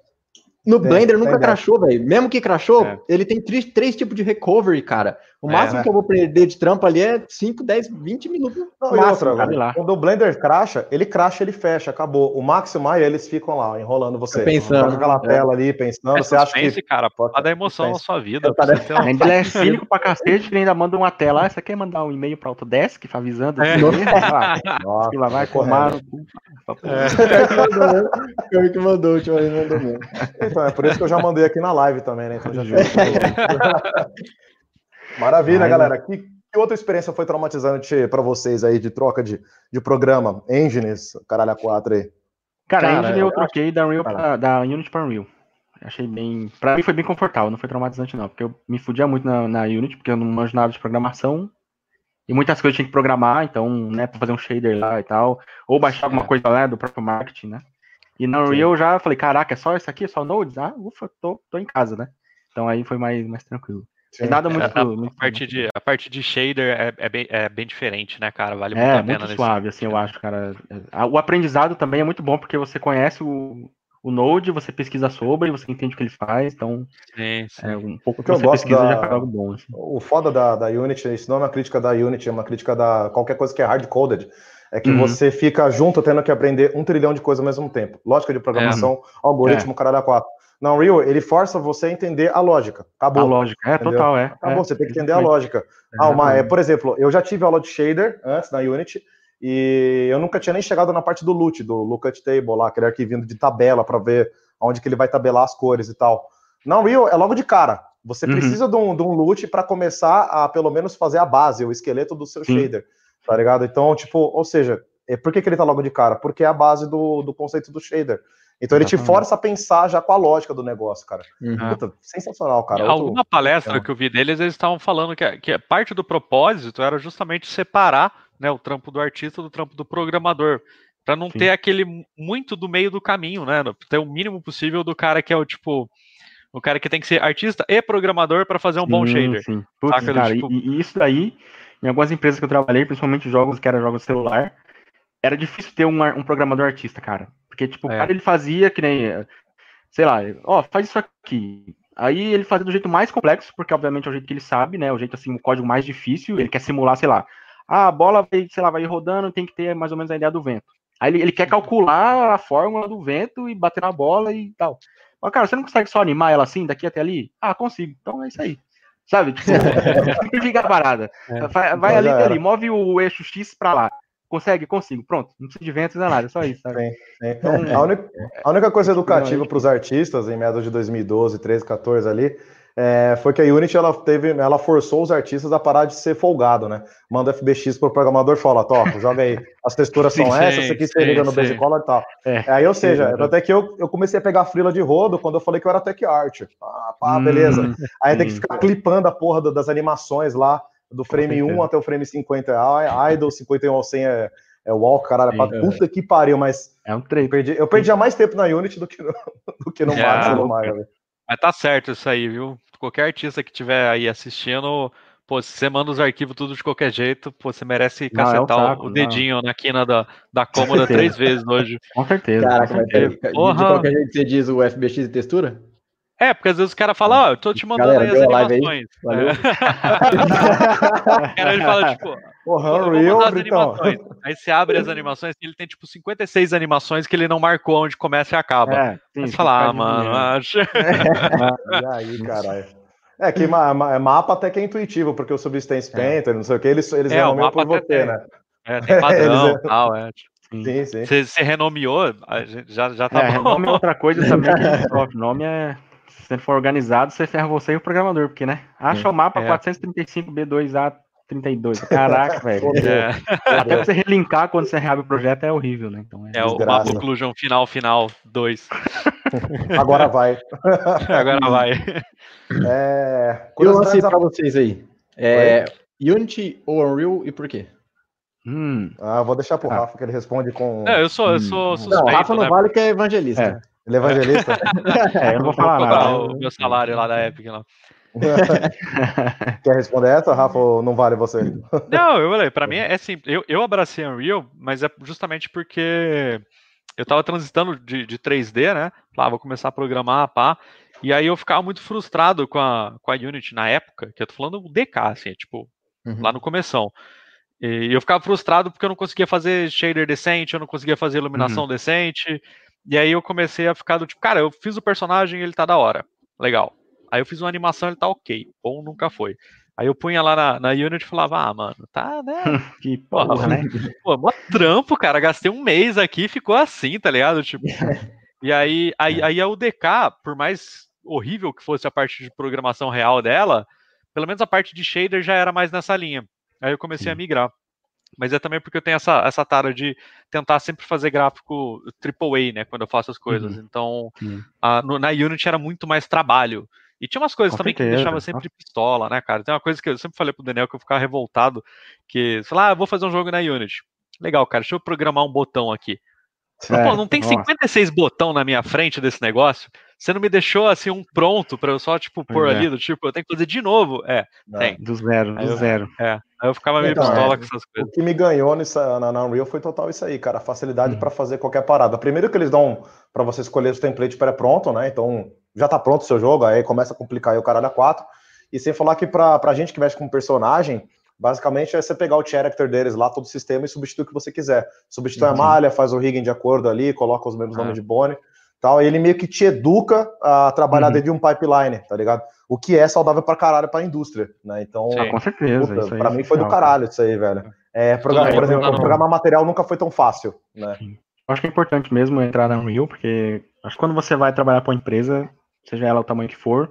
no Blender nunca crashou, velho. Mesmo que crashou, é. ele tem três, três tipos de recovery, cara. O é, máximo né? que eu vou perder de trampo ali é 5, 10, 20 minutos. Não, máximo, outra, lá. Quando o Blender crasha, ele crasha, ele fecha, acabou. O Max e o Maya, eles ficam lá, enrolando você. Pensando. Com aquela é. tela ali, pensando. É você acha que. cara, pode dar emoção na sua vida. Ainda ele é cínico pra cacete, ele ainda manda uma tela. Ah, você quer mandar um e-mail pra Autodesk avisando? Assim, é. [LAUGHS] Nossa, lá vai tomar no cu. É. [LAUGHS] que mandou, o tio aí mandou mesmo. Então, é por isso que eu já mandei aqui na live também, né? Então já [LAUGHS] Maravilha, galera. Que, que, outra experiência foi traumatizante para vocês aí de troca de, de programa? Engines, caralho, a 4 aí. Cara, Cara Engine eu, eu troquei acho... da, Unreal pra, da Unity para Unreal. Achei bem. Pra mim foi bem confortável, não foi traumatizante, não. Porque eu me fudia muito na, na Unity, porque eu não manjo nada de programação. E muitas coisas eu tinha que programar, então, né, pra fazer um shader lá e tal. Ou baixar alguma é. coisa lá do próprio marketing, né? E na Unreal eu já falei, caraca, é só isso aqui? É só Nodes? Ah, ufa, tô, tô em casa, né? Então aí foi mais, mais tranquilo. Sim. Nada muito. [LAUGHS] A, muito a, parte de, a parte de shader é, é, bem, é bem diferente, né, cara? Vale muito é, a pena. É, muito suave, assim, eu acho, cara. O aprendizado também é muito bom, porque você conhece o, o Node, você pesquisa sobre, você entende o que ele faz, então sim, sim. é um pouco que, que eu gosto pesquisa da... já faz algo bom. Assim. O foda da, da Unity, isso não é uma crítica da Unity, é uma crítica da qualquer coisa que é hard-coded, é que uhum. você fica junto tendo que aprender um trilhão de coisas ao mesmo tempo. Lógica de programação, é. algoritmo, é. caralho a quatro. Na Unreal, ele força você a entender a lógica. Acabou. A lógica, é, entendeu? total, é. Acabou, é, você tem que entender a lógica. Ah, uma, é, por exemplo, eu já tive aula de shader antes na Unity, e eu nunca tinha nem chegado na parte do loot, do lookup table lá, aquele arquivo de tabela para ver onde que ele vai tabelar as cores e tal. Na Unreal, é logo de cara. Você uhum. precisa de um, de um loot para começar a, pelo menos, fazer a base, o esqueleto do seu shader, tá ligado? Então, tipo, ou seja, é, por que, que ele tá logo de cara? Porque é a base do, do conceito do shader. Então ele te força a pensar já com a lógica do negócio, cara. Uhum. Puta, sensacional, cara. Outro... Alguma palestra então. que eu vi deles, eles estavam falando que, que parte do propósito era justamente separar né, o trampo do artista do trampo do programador. para não Sim. ter aquele muito do meio do caminho, né? Ter o mínimo possível do cara que é o tipo. O cara que tem que ser artista e programador para fazer um sim, bom shader. Sim. Putz, cara, tipo... e, e, isso daí, em algumas empresas que eu trabalhei, principalmente jogos que eram jogos celular, era difícil ter um, um programador artista, cara. Porque, tipo, é. o cara ele fazia que nem. Sei lá, ó, faz isso aqui. Aí ele fazia do jeito mais complexo, porque obviamente é o jeito que ele sabe, né? O jeito assim, o código mais difícil, ele quer simular, sei lá. Ah, a bola vai, sei lá, vai rodando, tem que ter mais ou menos a ideia do vento. Aí ele, ele quer calcular a fórmula do vento e bater na bola e tal. Mas, cara, você não consegue só animar ela assim, daqui até ali? Ah, consigo. Então é isso aí. Sabe? Tipo, [LAUGHS] simplifica a parada. É. Vai, vai ali, ali, move o eixo X pra lá. Consegue? Consigo. Pronto. Não precisa de ventos nem nada, só isso. Sabe? Sim, sim. Então, a, única, a, única, coisa educativa para os artistas em meados de 2012, 13, 14 ali, é, foi que a Unity ela teve, ela forçou os artistas a parar de ser folgado, né? Manda FBX pro programador e fala, toca, joga aí, as texturas [LAUGHS] são sim, essas, esse aqui você liga no base color e tal. É, aí, ou seja, sim, até que eu, eu comecei a pegar frila de rodo quando eu falei que eu era tech art. Ah, pá, hum, beleza. Aí tem que ficar clipando a porra das animações lá, do frame 1 até o frame 50 é Idol, 51 ao 100 é, é walk, caralho, Sim, é. puta que pariu, mas é um treino. Perdi, eu perdi mais tempo na Unity do que no, [LAUGHS] do que no é, Max no Mario. Mas tá certo isso aí, viu? Qualquer artista que tiver aí assistindo, pô, se você manda os arquivos tudo de qualquer jeito, pô, você merece cacetar não, é um saco, o dedinho não. na quina da, da cômoda três vezes hoje. Com certeza. Caraca, com certeza. de qualquer jeito você diz o FBX e textura? É, porque às vezes o cara fala, ó, oh, eu tô te mandando Galera, aí as animações. Aí. Valeu. É. [LAUGHS] cara, ele fala, tipo, Porra, Unreal, as animações. Aí você abre as animações e ele tem, tipo, 56 animações que ele não marcou onde começa e acaba. É, sim, você fala, ah, mano, acho. [LAUGHS] e aí, caralho. É que ma ma mapa até que é intuitivo, porque o Substance é. Painter, não sei o que, eles, eles é, renomeiam por você, tem, né? É, tem padrão [LAUGHS] e tal, é. Tipo. Sim, sim. Você, renomeou, já, já tá é, bom. Nome é outra coisa também que nome é você for organizado, você ferra você e o programador, porque, né? Acha o mapa é. 435B2A32. Caraca, [LAUGHS] velho. É. Até você relinkar quando você reabre o projeto é horrível, né? Então, é, é o mapa Inclusion final, final 2. [LAUGHS] Agora vai. [LAUGHS] Agora vai. É, eu lancei pra vocês aí. É, Unity ou Unreal e por quê? Hum. Ah, vou deixar pro ah. Rafa que ele responde com. É, eu sou, eu sou suspeito. Não, Rafa não né? vale que é evangelista. É. Ele é evangelista? [LAUGHS] é, eu não vou falar nada. o meu salário lá da Epic lá. [LAUGHS] Quer responder essa, Rafa, ou não vale você? Não, eu falei, pra [LAUGHS] mim é simples. Eu, eu abracei Unreal, mas é justamente porque eu tava transitando de, de 3D, né? Lá, vou começar a programar, pá. E aí eu ficava muito frustrado com a, com a Unity na época, que eu tô falando o DK, assim, tipo, uhum. lá no começo. E eu ficava frustrado porque eu não conseguia fazer shader decente, eu não conseguia fazer iluminação uhum. decente. E aí eu comecei a ficar do tipo, cara, eu fiz o personagem, ele tá da hora. Legal. Aí eu fiz uma animação, ele tá ok. Bom nunca foi. Aí eu punha lá na, na Unity e falava, ah, mano, tá, né? [LAUGHS] que porra, porra né? [LAUGHS] Pô, mó trampo, cara. Gastei um mês aqui e ficou assim, tá ligado? Tipo. [LAUGHS] e aí, aí, aí a UDK, por mais horrível que fosse a parte de programação real dela, pelo menos a parte de shader já era mais nessa linha. Aí eu comecei Sim. a migrar mas é também porque eu tenho essa, essa tara de tentar sempre fazer gráfico AAA, né, quando eu faço as coisas. Uhum. Então, a, no, na Unity era muito mais trabalho. E tinha umas coisas Com também certeza. que me deixava sempre pistola, né, cara? Tem uma coisa que eu sempre falei pro Daniel que eu ficava revoltado, que, sei lá, ah, eu vou fazer um jogo na Unity. Legal, cara, deixa eu programar um botão aqui. É, Pô, não tem 56 botão na minha frente desse negócio? Você não me deixou assim um pronto para eu só, tipo, pôr é. ali, do tipo, eu tenho que fazer de novo. É, não. tem. Do zero, do zero. É. Eu ficava meio então, pistola é, com essas coisas. O que me ganhou nessa, na, na Unreal foi total isso aí, cara. A facilidade hum. para fazer qualquer parada. Primeiro que eles dão para você escolher os templates pré-pronto, né? Então, já tá pronto o seu jogo, aí começa a complicar aí o caralho a 4. E sem falar que pra, pra gente que mexe com personagem, Basicamente é você pegar o character deles lá, todo o sistema, e substituir o que você quiser. Substitui uhum. a malha, faz o rigging de acordo ali, coloca os mesmos nomes de Bonnie. Tal, ele meio que te educa a trabalhar uhum. dentro de um pipeline, tá ligado? O que é saudável pra caralho pra indústria, né? Então, Sim, com certeza. Puta, pra mim foi do caralho isso aí, velho. É, programar, por exemplo, programar material nunca foi tum fácil, né? Acho que é importante mesmo entrar na Unreal, porque acho que quando você vai trabalhar para uma empresa, seja ela o tamanho que for,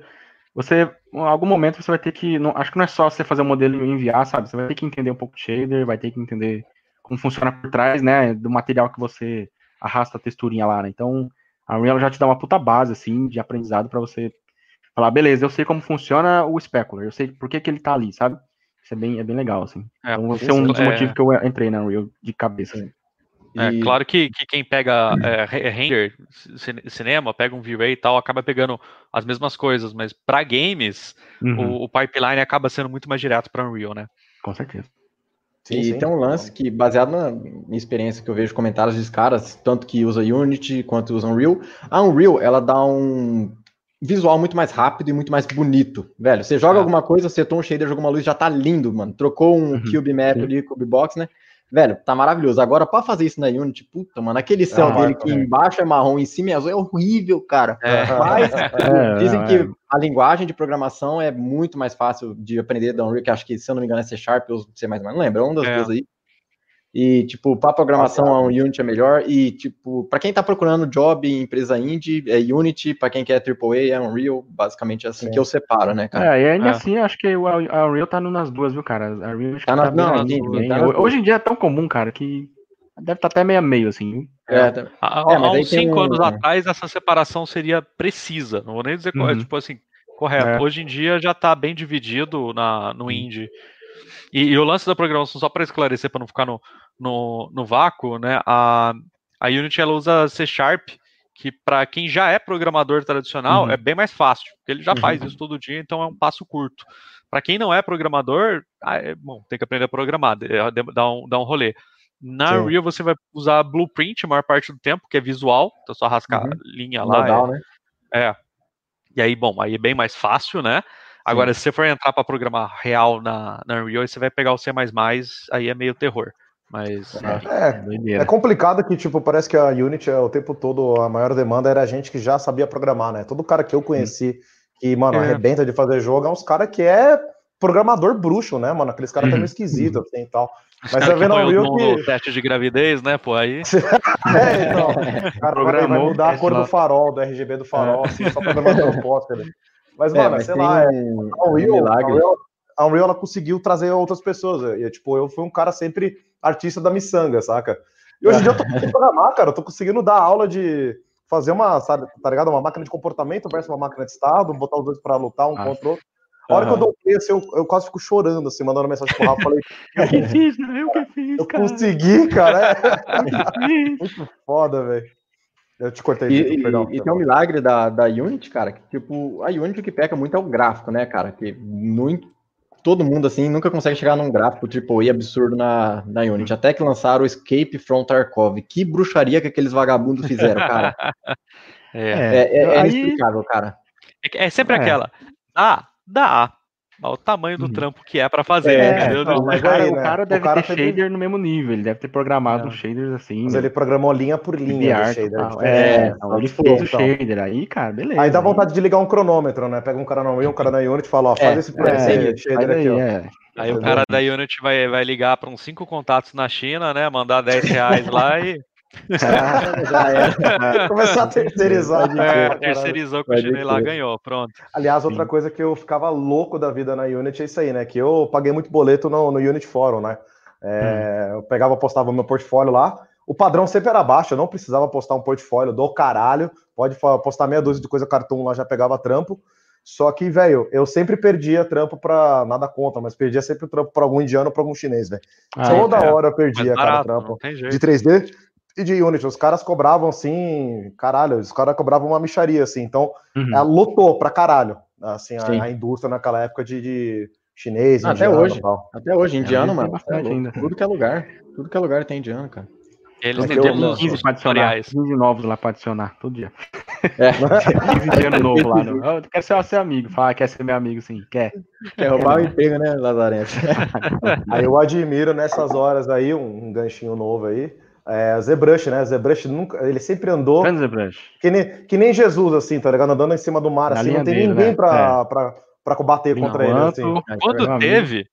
você, em algum momento, você vai ter que. Não, acho que não é só você fazer o um modelo e enviar, sabe? Você vai ter que entender um pouco de shader, vai ter que entender como funciona por trás, né? Do material que você arrasta a texturinha lá, né? Então, a Unreal já te dá uma puta base, assim, de aprendizado para você falar, beleza, eu sei como funciona o Specular, eu sei por que, que ele tá ali, sabe? Isso é bem, é bem legal, assim. É, então, esse é um dos é... motivos que eu entrei na Unreal de cabeça. Assim. É, e... claro que, que, quem pega é, render cinema, pega um V-Ray e tal, acaba pegando as mesmas coisas, mas para games, uhum. o, o, pipeline acaba sendo muito mais direto para Unreal, né? Com certeza. Sim, e sim. tem um lance que, baseado na minha experiência que eu vejo comentários dos caras, tanto que usa Unity quanto usa Unreal, a Unreal, ela dá um visual muito mais rápido e muito mais bonito, velho. Você joga é. alguma coisa, setou um shader, jogou uma luz, já tá lindo, mano. Trocou um uhum. cube map ali, cube box, né? Velho, tá maravilhoso. Agora, para fazer isso na Unity, puta, mano, aquele céu ah, dele que embaixo é marrom, em cima é azul, é horrível, cara. É. Mas [LAUGHS] é, dizem que é. a linguagem de programação é muito mais fácil de aprender da Unreal, que acho que, se eu não me engano, é C Sharp ou C++, não lembro, é uma das é. duas aí. E, tipo, para programação, a Unity é melhor. E, tipo, para quem tá procurando job em empresa indie, é Unity. Para quem quer AAA, é Unreal. Basicamente é assim Sim. que eu separo, né, cara? É, e ainda é. assim, acho que a Unreal tá nas duas, viu, cara? A Unreal acho tá, na, tá não, nas duas, tá Hoje em dia é tão comum, cara, que deve estar tá até meio a meio, assim. É, é, tá... há, é, há uns cinco um... anos atrás, essa separação seria precisa. Não vou nem dizer, uhum. tipo assim, correto. É. Hoje em dia já tá bem dividido na, no indie. E, e, o lance da programação, só para esclarecer, para não ficar no, no, no vácuo, né? A, a Unity ela usa C Sharp, que para quem já é programador tradicional uhum. é bem mais fácil, porque ele já uhum. faz isso todo dia, então é um passo curto. Para quem não é programador, ah, é, bom, tem que aprender a programar, dá um, dá um rolê. Na Sim. Unreal você vai usar Blueprint a maior parte do tempo, que é visual, então é só rascar uhum. linha lá. Modal, é, né? é. E aí, bom, aí é bem mais fácil, né? Agora, Sim. se você for entrar para programar real na, na Unreal, você vai pegar o C++, aí é meio terror. Mas é, é, é, complicado que, tipo, parece que a Unity é, o tempo todo, a maior demanda era a gente que já sabia programar, né? Todo cara que eu conheci que, mano, é. arrebenta de fazer jogo é uns cara que é programador bruxo, né, mano? Aqueles caras que é meio esquisito, assim e tal. Mas você vê no Unreal que... teste de gravidez, né, pô, aí... [LAUGHS] é, então, [LAUGHS] cara, Programou, vai mudar a cor do farol, do RGB do farol, é. assim, só pra levar [LAUGHS] propósito, né? Mas, mano, mas sei lá, um, a Unreal, um a Unreal, a Unreal, ela conseguiu trazer outras pessoas, e, tipo, eu fui um cara sempre artista da miçanga, saca? E hoje em dia eu tô [LAUGHS] conseguindo programar, cara, eu tô conseguindo dar aula de fazer uma, sabe, tá ligado? Uma máquina de comportamento versus uma máquina de estado, botar os dois para lutar um ah. contra o outro. A hora uhum. que eu dou play, assim, eu, eu quase fico chorando, assim, mandando mensagem pro Rafa. Falei, [LAUGHS] [LAUGHS] eu que fiz, né? Eu que fiz, Eu cara. consegui, cara. É. Muito foda, velho. Eu te cortei. E, e, perdão, e tem um milagre da, da Unity, cara, que tipo, a Unity que peca muito é o gráfico, né, cara? Que muito, todo mundo, assim, nunca consegue chegar num gráfico AAA absurdo na, na Unity. Até que lançaram o Escape from Tarkov. Que bruxaria que aqueles vagabundos fizeram, cara. [LAUGHS] é, é, é, é inexplicável, cara. É, é sempre aquela. Ah, dá. O tamanho do uhum. trampo que é para fazer, é, entendeu? Não, mas cara, aí, né? O cara deve o cara ter shader no mesmo nível, ele deve ter programado é. shaders assim. Mas né? ele programou linha por linha do shader. É, não, ele fez o então. shader, aí, cara, beleza. Aí dá vontade de ligar um cronômetro, né? Pega um cara na Unity, um cara na Unity e fala, ó, faz é, esse, é, shader aqui, ó. É. Aí o cara da Unity vai, vai ligar para uns cinco contatos na China, né? Mandar 10 reais lá e já era. [LAUGHS] Começar a terceirizar. É, terceirizou que o chinês lá ganhou, pronto. Aliás, outra Sim. coisa que eu ficava louco da vida na Unity é isso aí, né? Que eu paguei muito boleto no, no Unity Forum, né? É, hum. Eu pegava, postava meu portfólio lá. O padrão sempre era baixo, eu não precisava postar um portfólio do caralho. Pode postar meia dúzia de coisa cartoon lá, já pegava trampo. Só que, velho, eu sempre perdia trampo pra. Nada contra, mas perdia sempre o trampo pra algum indiano ou pra algum chinês, velho. Ah, Toda é. hora eu perdia, barato, cara, trampo. De 3D e de Unity. Os caras cobravam assim, caralho, os caras cobravam uma micharia, assim. Então, uhum. ela lotou pra caralho, assim, a, a, indústria naquela época de, de chinês, Até hoje. Até hoje, indiano, é, mano. Bastante é, ainda. Tudo que é lugar. Tudo que é lugar tem indiano, cara. Eles é têm 15 para adicionar, 15 novos lá para adicionar, todo dia. É. 15 de ano novo lá. No... Eu quero ser seu amigo. Fala, quer ser meu amigo, sim. Quer. Quer roubar o emprego, né, Lazarento? [LAUGHS] aí eu admiro nessas horas aí, um, um ganchinho novo aí. É, Zebrush, né? Zebrush nunca, ele sempre andou. Que nem, que nem Jesus, assim, tá ligado? Andando em cima do mar, Na assim, não tem dele, ninguém né? pra, é. pra, pra combater contra ele. Assim. Quando teve,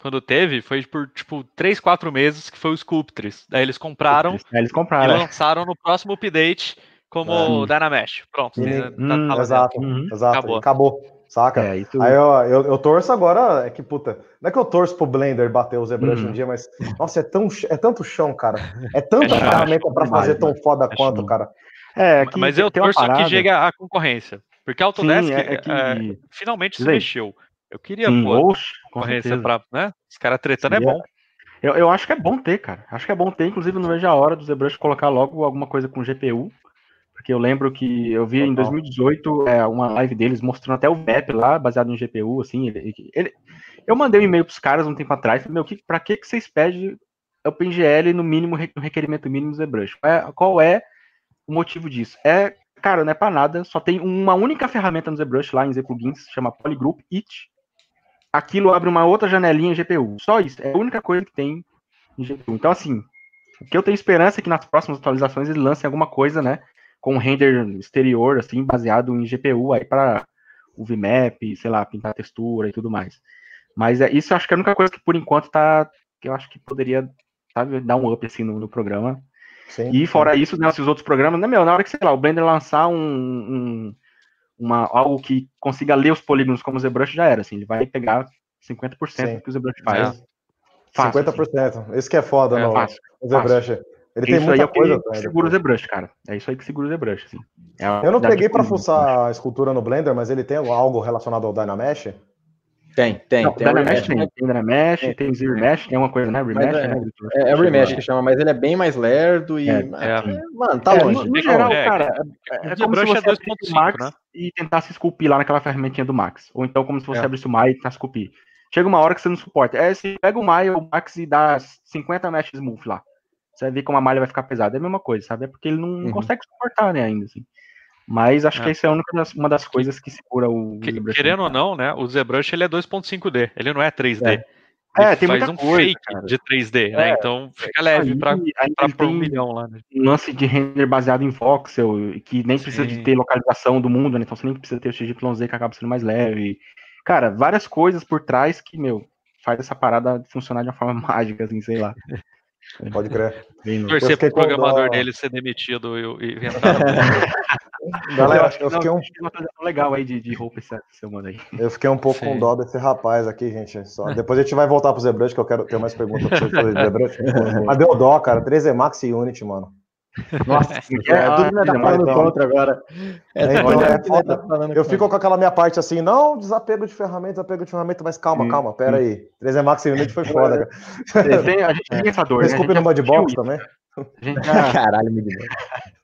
quando teve, foi por tipo 3, 4 meses que foi o Sculptris. Daí eles compraram, é, eles compraram e lançaram no próximo update como é. Dynamesh. Pronto. E, tá, hum, tá exato, uhum. exato. Acabou. Acabou. Saca? É, tu... Aí eu, eu, eu, torço agora, é que puta, não é que eu torço pro Blender bater o ZBrush uhum. um dia, mas nossa, é, tão, é tanto chão, cara. É tanta é ferramenta para fazer tão foda é quanto, cara. É, que, mas eu torço que chega a concorrência, porque a Autodesk Sim, é, é que... É, finalmente se mexeu. Eu queria Sim, pô, concorrência para, né? Os caras tretando é bom. Eu, eu acho que é bom ter, cara. Acho que é bom ter, inclusive não vejo a hora do ZBrush colocar logo alguma coisa com GPU porque eu lembro que eu vi em 2018 é, uma live deles mostrando até o VEP lá, baseado em GPU, assim. Ele, ele eu mandei um e-mail para os caras um tempo atrás, falei, meu, que, para que, que vocês pedem OpenGL no mínimo, no requerimento mínimo ZBrush? Qual é, qual é o motivo disso? É, cara, não é para nada, só tem uma única ferramenta no ZBrush lá em Z plugins, chama Polygroup It. Aquilo abre uma outra janelinha em GPU. Só isso, é a única coisa que tem em GPU. Então, assim, o que eu tenho esperança é que nas próximas atualizações eles lancem alguma coisa, né? Com render exterior, assim, baseado em GPU aí para o VMAP, sei lá, pintar textura e tudo mais. Mas é, isso eu acho que é a única coisa que por enquanto tá, que eu acho que poderia sabe? Dá um up assim no, no programa. Sim, e fora sim. isso, né, esses outros programas, né, meu, na hora que, sei lá, o Blender lançar um, um uma, algo que consiga ler os polígonos como o ZBrush já era, assim, ele vai pegar 50% sim. do que o ZBrush faz. É. Fácil, 50%. Assim. Isso que é foda, é, no, fácil, o ZBrush. Fácil. Ele tem muita aí é coisa. Que segura o ZBrush, cara. É isso aí que segura o ZBrush. Assim. É eu não peguei para fuçar a escultura no Blender, mas ele tem algo relacionado ao Dynamesh? Tem, tem. Não, tem Dynamesh tem. Tem Dynamesh, tem, tem Remesh, tem uma coisa, né? Remesh, é, né? É, é Remesh que chama, mas ele é bem mais lerdo e. É, é. Mano, tá longe. No, no geral, cara, é, como se você abrisse o Max né? e tentasse esculpir lá naquela ferramentinha do Max. Ou então como se você abrisse o Maya e tentasse esculpir. Chega uma hora que você não suporta. É, você pega o Maya, o Max e dá 50 mesh smooth lá. Você vai ver como a malha vai ficar pesada. É a mesma coisa, sabe? É porque ele não, uhum. consegue suportar, né, ainda, assim. Mas acho é. que essa é única das, uma das coisas que segura o que, Querendo ou não, né? O ZBrush ele é 2.5D, ele não é 3D. É. É, tem faz um coisa, fake cara. de 3D, né? É, então fica leve para para um milhão lá. Né? Um lance de render baseado em voxel, que nem Sim. precisa de ter localização do mundo, né? Então você nem precisa ter o XYZ que acaba sendo mais leve. Cara, várias coisas por trás que, meu, faz essa parada funcionar de uma forma [LAUGHS] mágica, assim, sei lá. Pode crer. Torcer pro programador dele ser demitido e, e inventar. [LAUGHS] Galera, eu, acho, eu fiquei um... legal aí de, de roupa essa semana aí. Eu fiquei um pouco Sim. com dó desse rapaz aqui, gente. Só. Depois a gente vai voltar pro Zebrush, que eu quero ter mais perguntas pra vocês sobre Zebrush. [LAUGHS] Mas deu dó, cara. 3 Max e Unity, mano. Nossa, é, é, tudo me tá falando contra agora. É, é, então, é tá eu fico com aquela minha parte assim, não, desapego de ferramenta, desapego de ferramenta, mas calma, hum, calma, pera hum. aí. 3 Max e Unity foi foda, cara. Tem, a gente tem essa dor, Desculpe né? no Mudbox também. A gente [LAUGHS] já... Caralho, me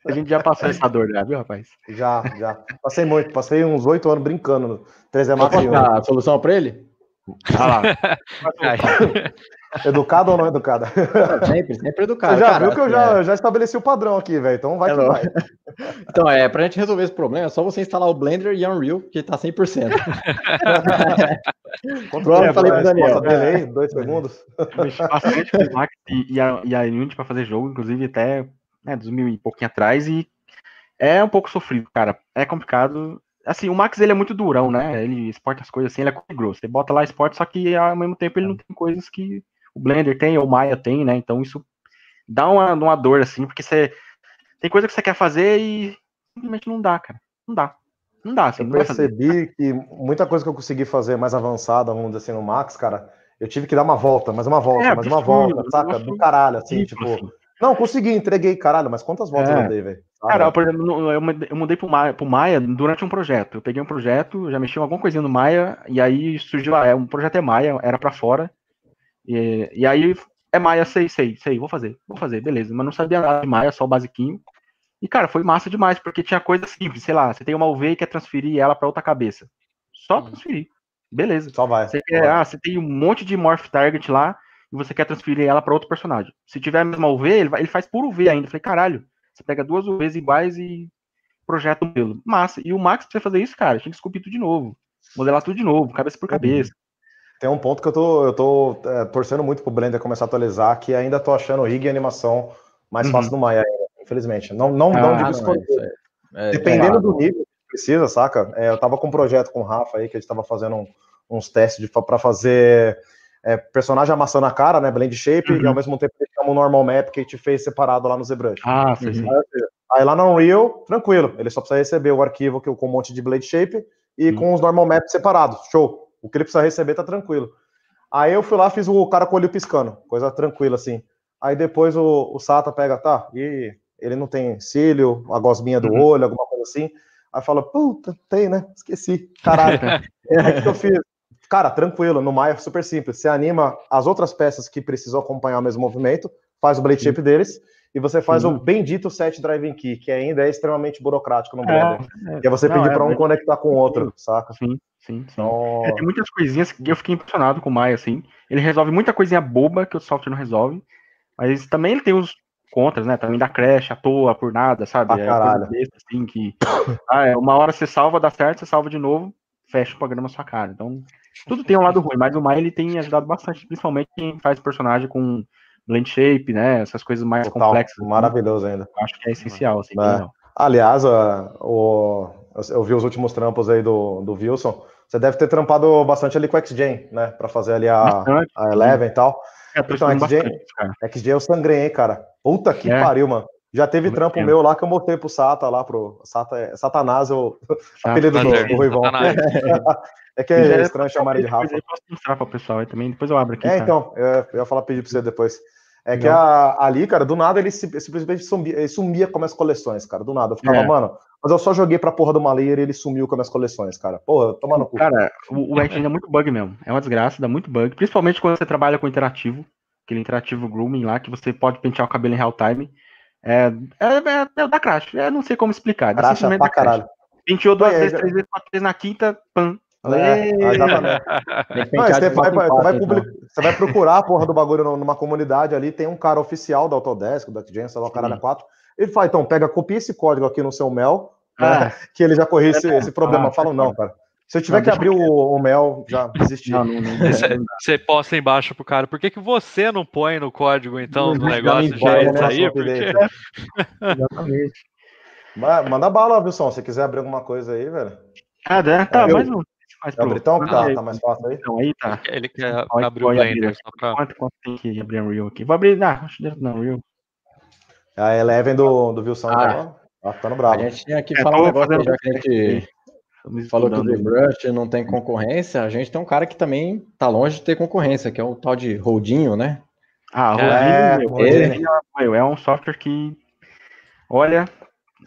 A gente já passou essa dor, já, viu, rapaz? Já, já. Passei muito, passei uns oito anos brincando no 3 Max e Unity. a solução pra ele? Ah lá. [LAUGHS] Educado ou não educada? Sempre, sempre educado. Você já cara, viu que eu já, é. já estabeleci o padrão aqui, velho. Então vai é que vai. [LAUGHS] Então, é, pra gente resolver esse problema, é só você instalar o Blender e Unreal, que tá 100%. Pronto, é, falei pro Daniel. Delay, dois segundos. bastante com o Max e, a, e a Unity pra fazer jogo, inclusive até né, 2000 e pouquinho atrás, e é um pouco sofrido, cara. É complicado. Assim, o Max ele é muito durão, né? Ele exporta as coisas assim, ele é grosso. Você bota lá exporta, só que ao mesmo tempo ele não tem coisas que o Blender tem, ou o Maya tem, né? Então isso dá uma, uma dor, assim, porque você tem coisa que você quer fazer e simplesmente não dá, cara. Não dá. Não dá, assim, eu percebi que muita coisa que eu consegui fazer mais avançada, vamos dizer assim, no Max, cara, eu tive que dar uma volta, mais uma volta, é, mais uma volta, saca? Do caralho, assim, tipo. Assim. Não, consegui, entreguei, caralho, mas quantas voltas é. eu dei, velho? Cara, por exemplo, eu mudei pro Maia, pro Maia durante um projeto. Eu peguei um projeto, já mexi em alguma coisinha no Maia, e aí surgiu, é, um projeto é Maia, era para fora. E, e aí é Maia, sei, sei, sei, vou fazer, vou fazer, beleza. Mas não sabia nada de Maia, só o basiquinho. E, cara, foi massa demais, porque tinha coisa simples, sei lá, você tem uma UV e quer transferir ela para outra cabeça. Só hum. transferir. Beleza. Só vai. Você, quer, ah, você tem um monte de Morph Target lá e você quer transferir ela para outro personagem. Se tiver a mesma UV, ele, vai, ele faz por UV ainda. Eu falei, caralho, você pega duas UVs iguais e projeta o modelo. Massa. E o Max, pra você fazer isso, cara, tinha que esculpir tudo de novo. Modelar tudo de novo, cabeça por uhum. cabeça. Tem um ponto que eu tô, eu tô é, torcendo muito pro Blender começar a atualizar, que ainda tô achando o rig e animação mais uhum. fácil no Maya infelizmente. Não, não, ah, não digo é, é, Dependendo é, do nível que precisa, saca? É, eu tava com um projeto com o Rafa aí, que a gente tava fazendo um, uns testes para fazer é, personagem amassando a cara, né? Blend shape, uhum. e ao mesmo tempo deixamos um normal map que a gente fez separado lá no ZBrush. Ah, sim, sim. Aí, lá no Unreal, tranquilo. Ele só precisa receber o arquivo que, com um monte de blade shape e uhum. com os normal maps separados. Show. O que ele precisa receber tá tranquilo. Aí eu fui lá, fiz o cara com o olho piscando, coisa tranquila assim. Aí depois o, o Sata pega, tá, e ele não tem cílio, a gosminha do uhum. olho, alguma coisa assim. Aí fala, puta, tem, né? Esqueci. Caralho. [LAUGHS] é que eu fiz. Cara, tranquilo, no Maya é super simples. Você anima as outras peças que precisam acompanhar o mesmo movimento, faz o blade shape deles, e você faz o bendito set driving key, que ainda é extremamente burocrático no Blender. É, é. Que é você pedir para um conectar com o outro, saca? Sim, sim, sim. Então... É, tem muitas coisinhas que eu fiquei impressionado com o Maya, assim. Ele resolve muita coisinha boba que o software não resolve, mas também ele tem os contras, né? Também dá crash à toa, por nada, sabe? Ah, é caralho. Desse, assim, que ah, é, uma hora você salva, dá certo, você salva de novo, fecha o programa na sua cara. Então, tudo tem um lado ruim, mas o Mai ele tem ajudado bastante, principalmente quem faz personagem com blend shape, né? Essas coisas mais Total, complexas. Assim. Maravilhoso ainda. Acho que é essencial, assim. É. Aliás, o, eu vi os últimos trampos aí do, do Wilson. Você deve ter trampado bastante ali com o XGen, né? Para fazer ali a, a Eleven e tal. É, então, XG, XG eu sangrei, hein, cara. Puta que é. pariu, mano. Já teve Muito trampo tempo. meu lá que eu mostrei pro Sata lá, pro Sata, é, Satanás, o apelido do, do Ruivão. [LAUGHS] é que é estranho chamar de Rafa. Eu posso mostrar pro pessoal aí também, depois eu abro aqui. É, tá? então, eu, eu ia falar pedir pra você depois. É que a, ali, cara, do nada ele simplesmente sumia, ele sumia com as coleções, cara. Do nada. Eu ficava, é. mano, mas eu só joguei pra porra do Malayer e ele sumiu com as coleções, cara. Porra, toma no cu. Cara, o, o é muito bug mesmo. É uma desgraça, dá muito bug. Principalmente quando você trabalha com interativo. Aquele interativo grooming lá, que você pode pentear o cabelo em real time. É, é, é, é da crash. É, não sei como explicar. Crash pra caralho. Penteou duas vezes, três vezes, quatro vezes na quinta, pam, é, [LAUGHS] Não, você, vai, vai, vai public... você vai procurar a porra do bagulho numa comunidade ali, tem um cara oficial da Autodesk, da Jensen, lá, o cara 4. Ele fala, então, pega, copia esse código aqui no seu Mel, ah. né, que ele já correu esse, esse problema. Ah, Falam, não, cara. Se eu tiver não, que abrir o, o, Mel, já desisti. Não, não, não, você posta embaixo pro cara, por que, que você não põe no código, então, do negócio já isso né, aí? Porque... [LAUGHS] Exatamente. Manda bala, Wilson, se quiser abrir alguma coisa aí, velho. Ah, dá, tá, mais um mais pro... Britão? Tá, tá mais fácil aí? Então, aí tá. Ele quer Pode, abrir o Blender só pra... Quanto, quanto tem que abrir o Unreal aqui? Vou abrir, não, acho que não, Unreal. A Eleven do, do Wilson ah, tá, tá ficando bravo. A gente tinha que é, falar um negócio já que a gente falou que o ZBrush não tem concorrência, a gente tem um cara que também tá longe de ter concorrência, que é o tal de Rodinho, né? Ah, Rodinho, é, meu, é um software que, olha,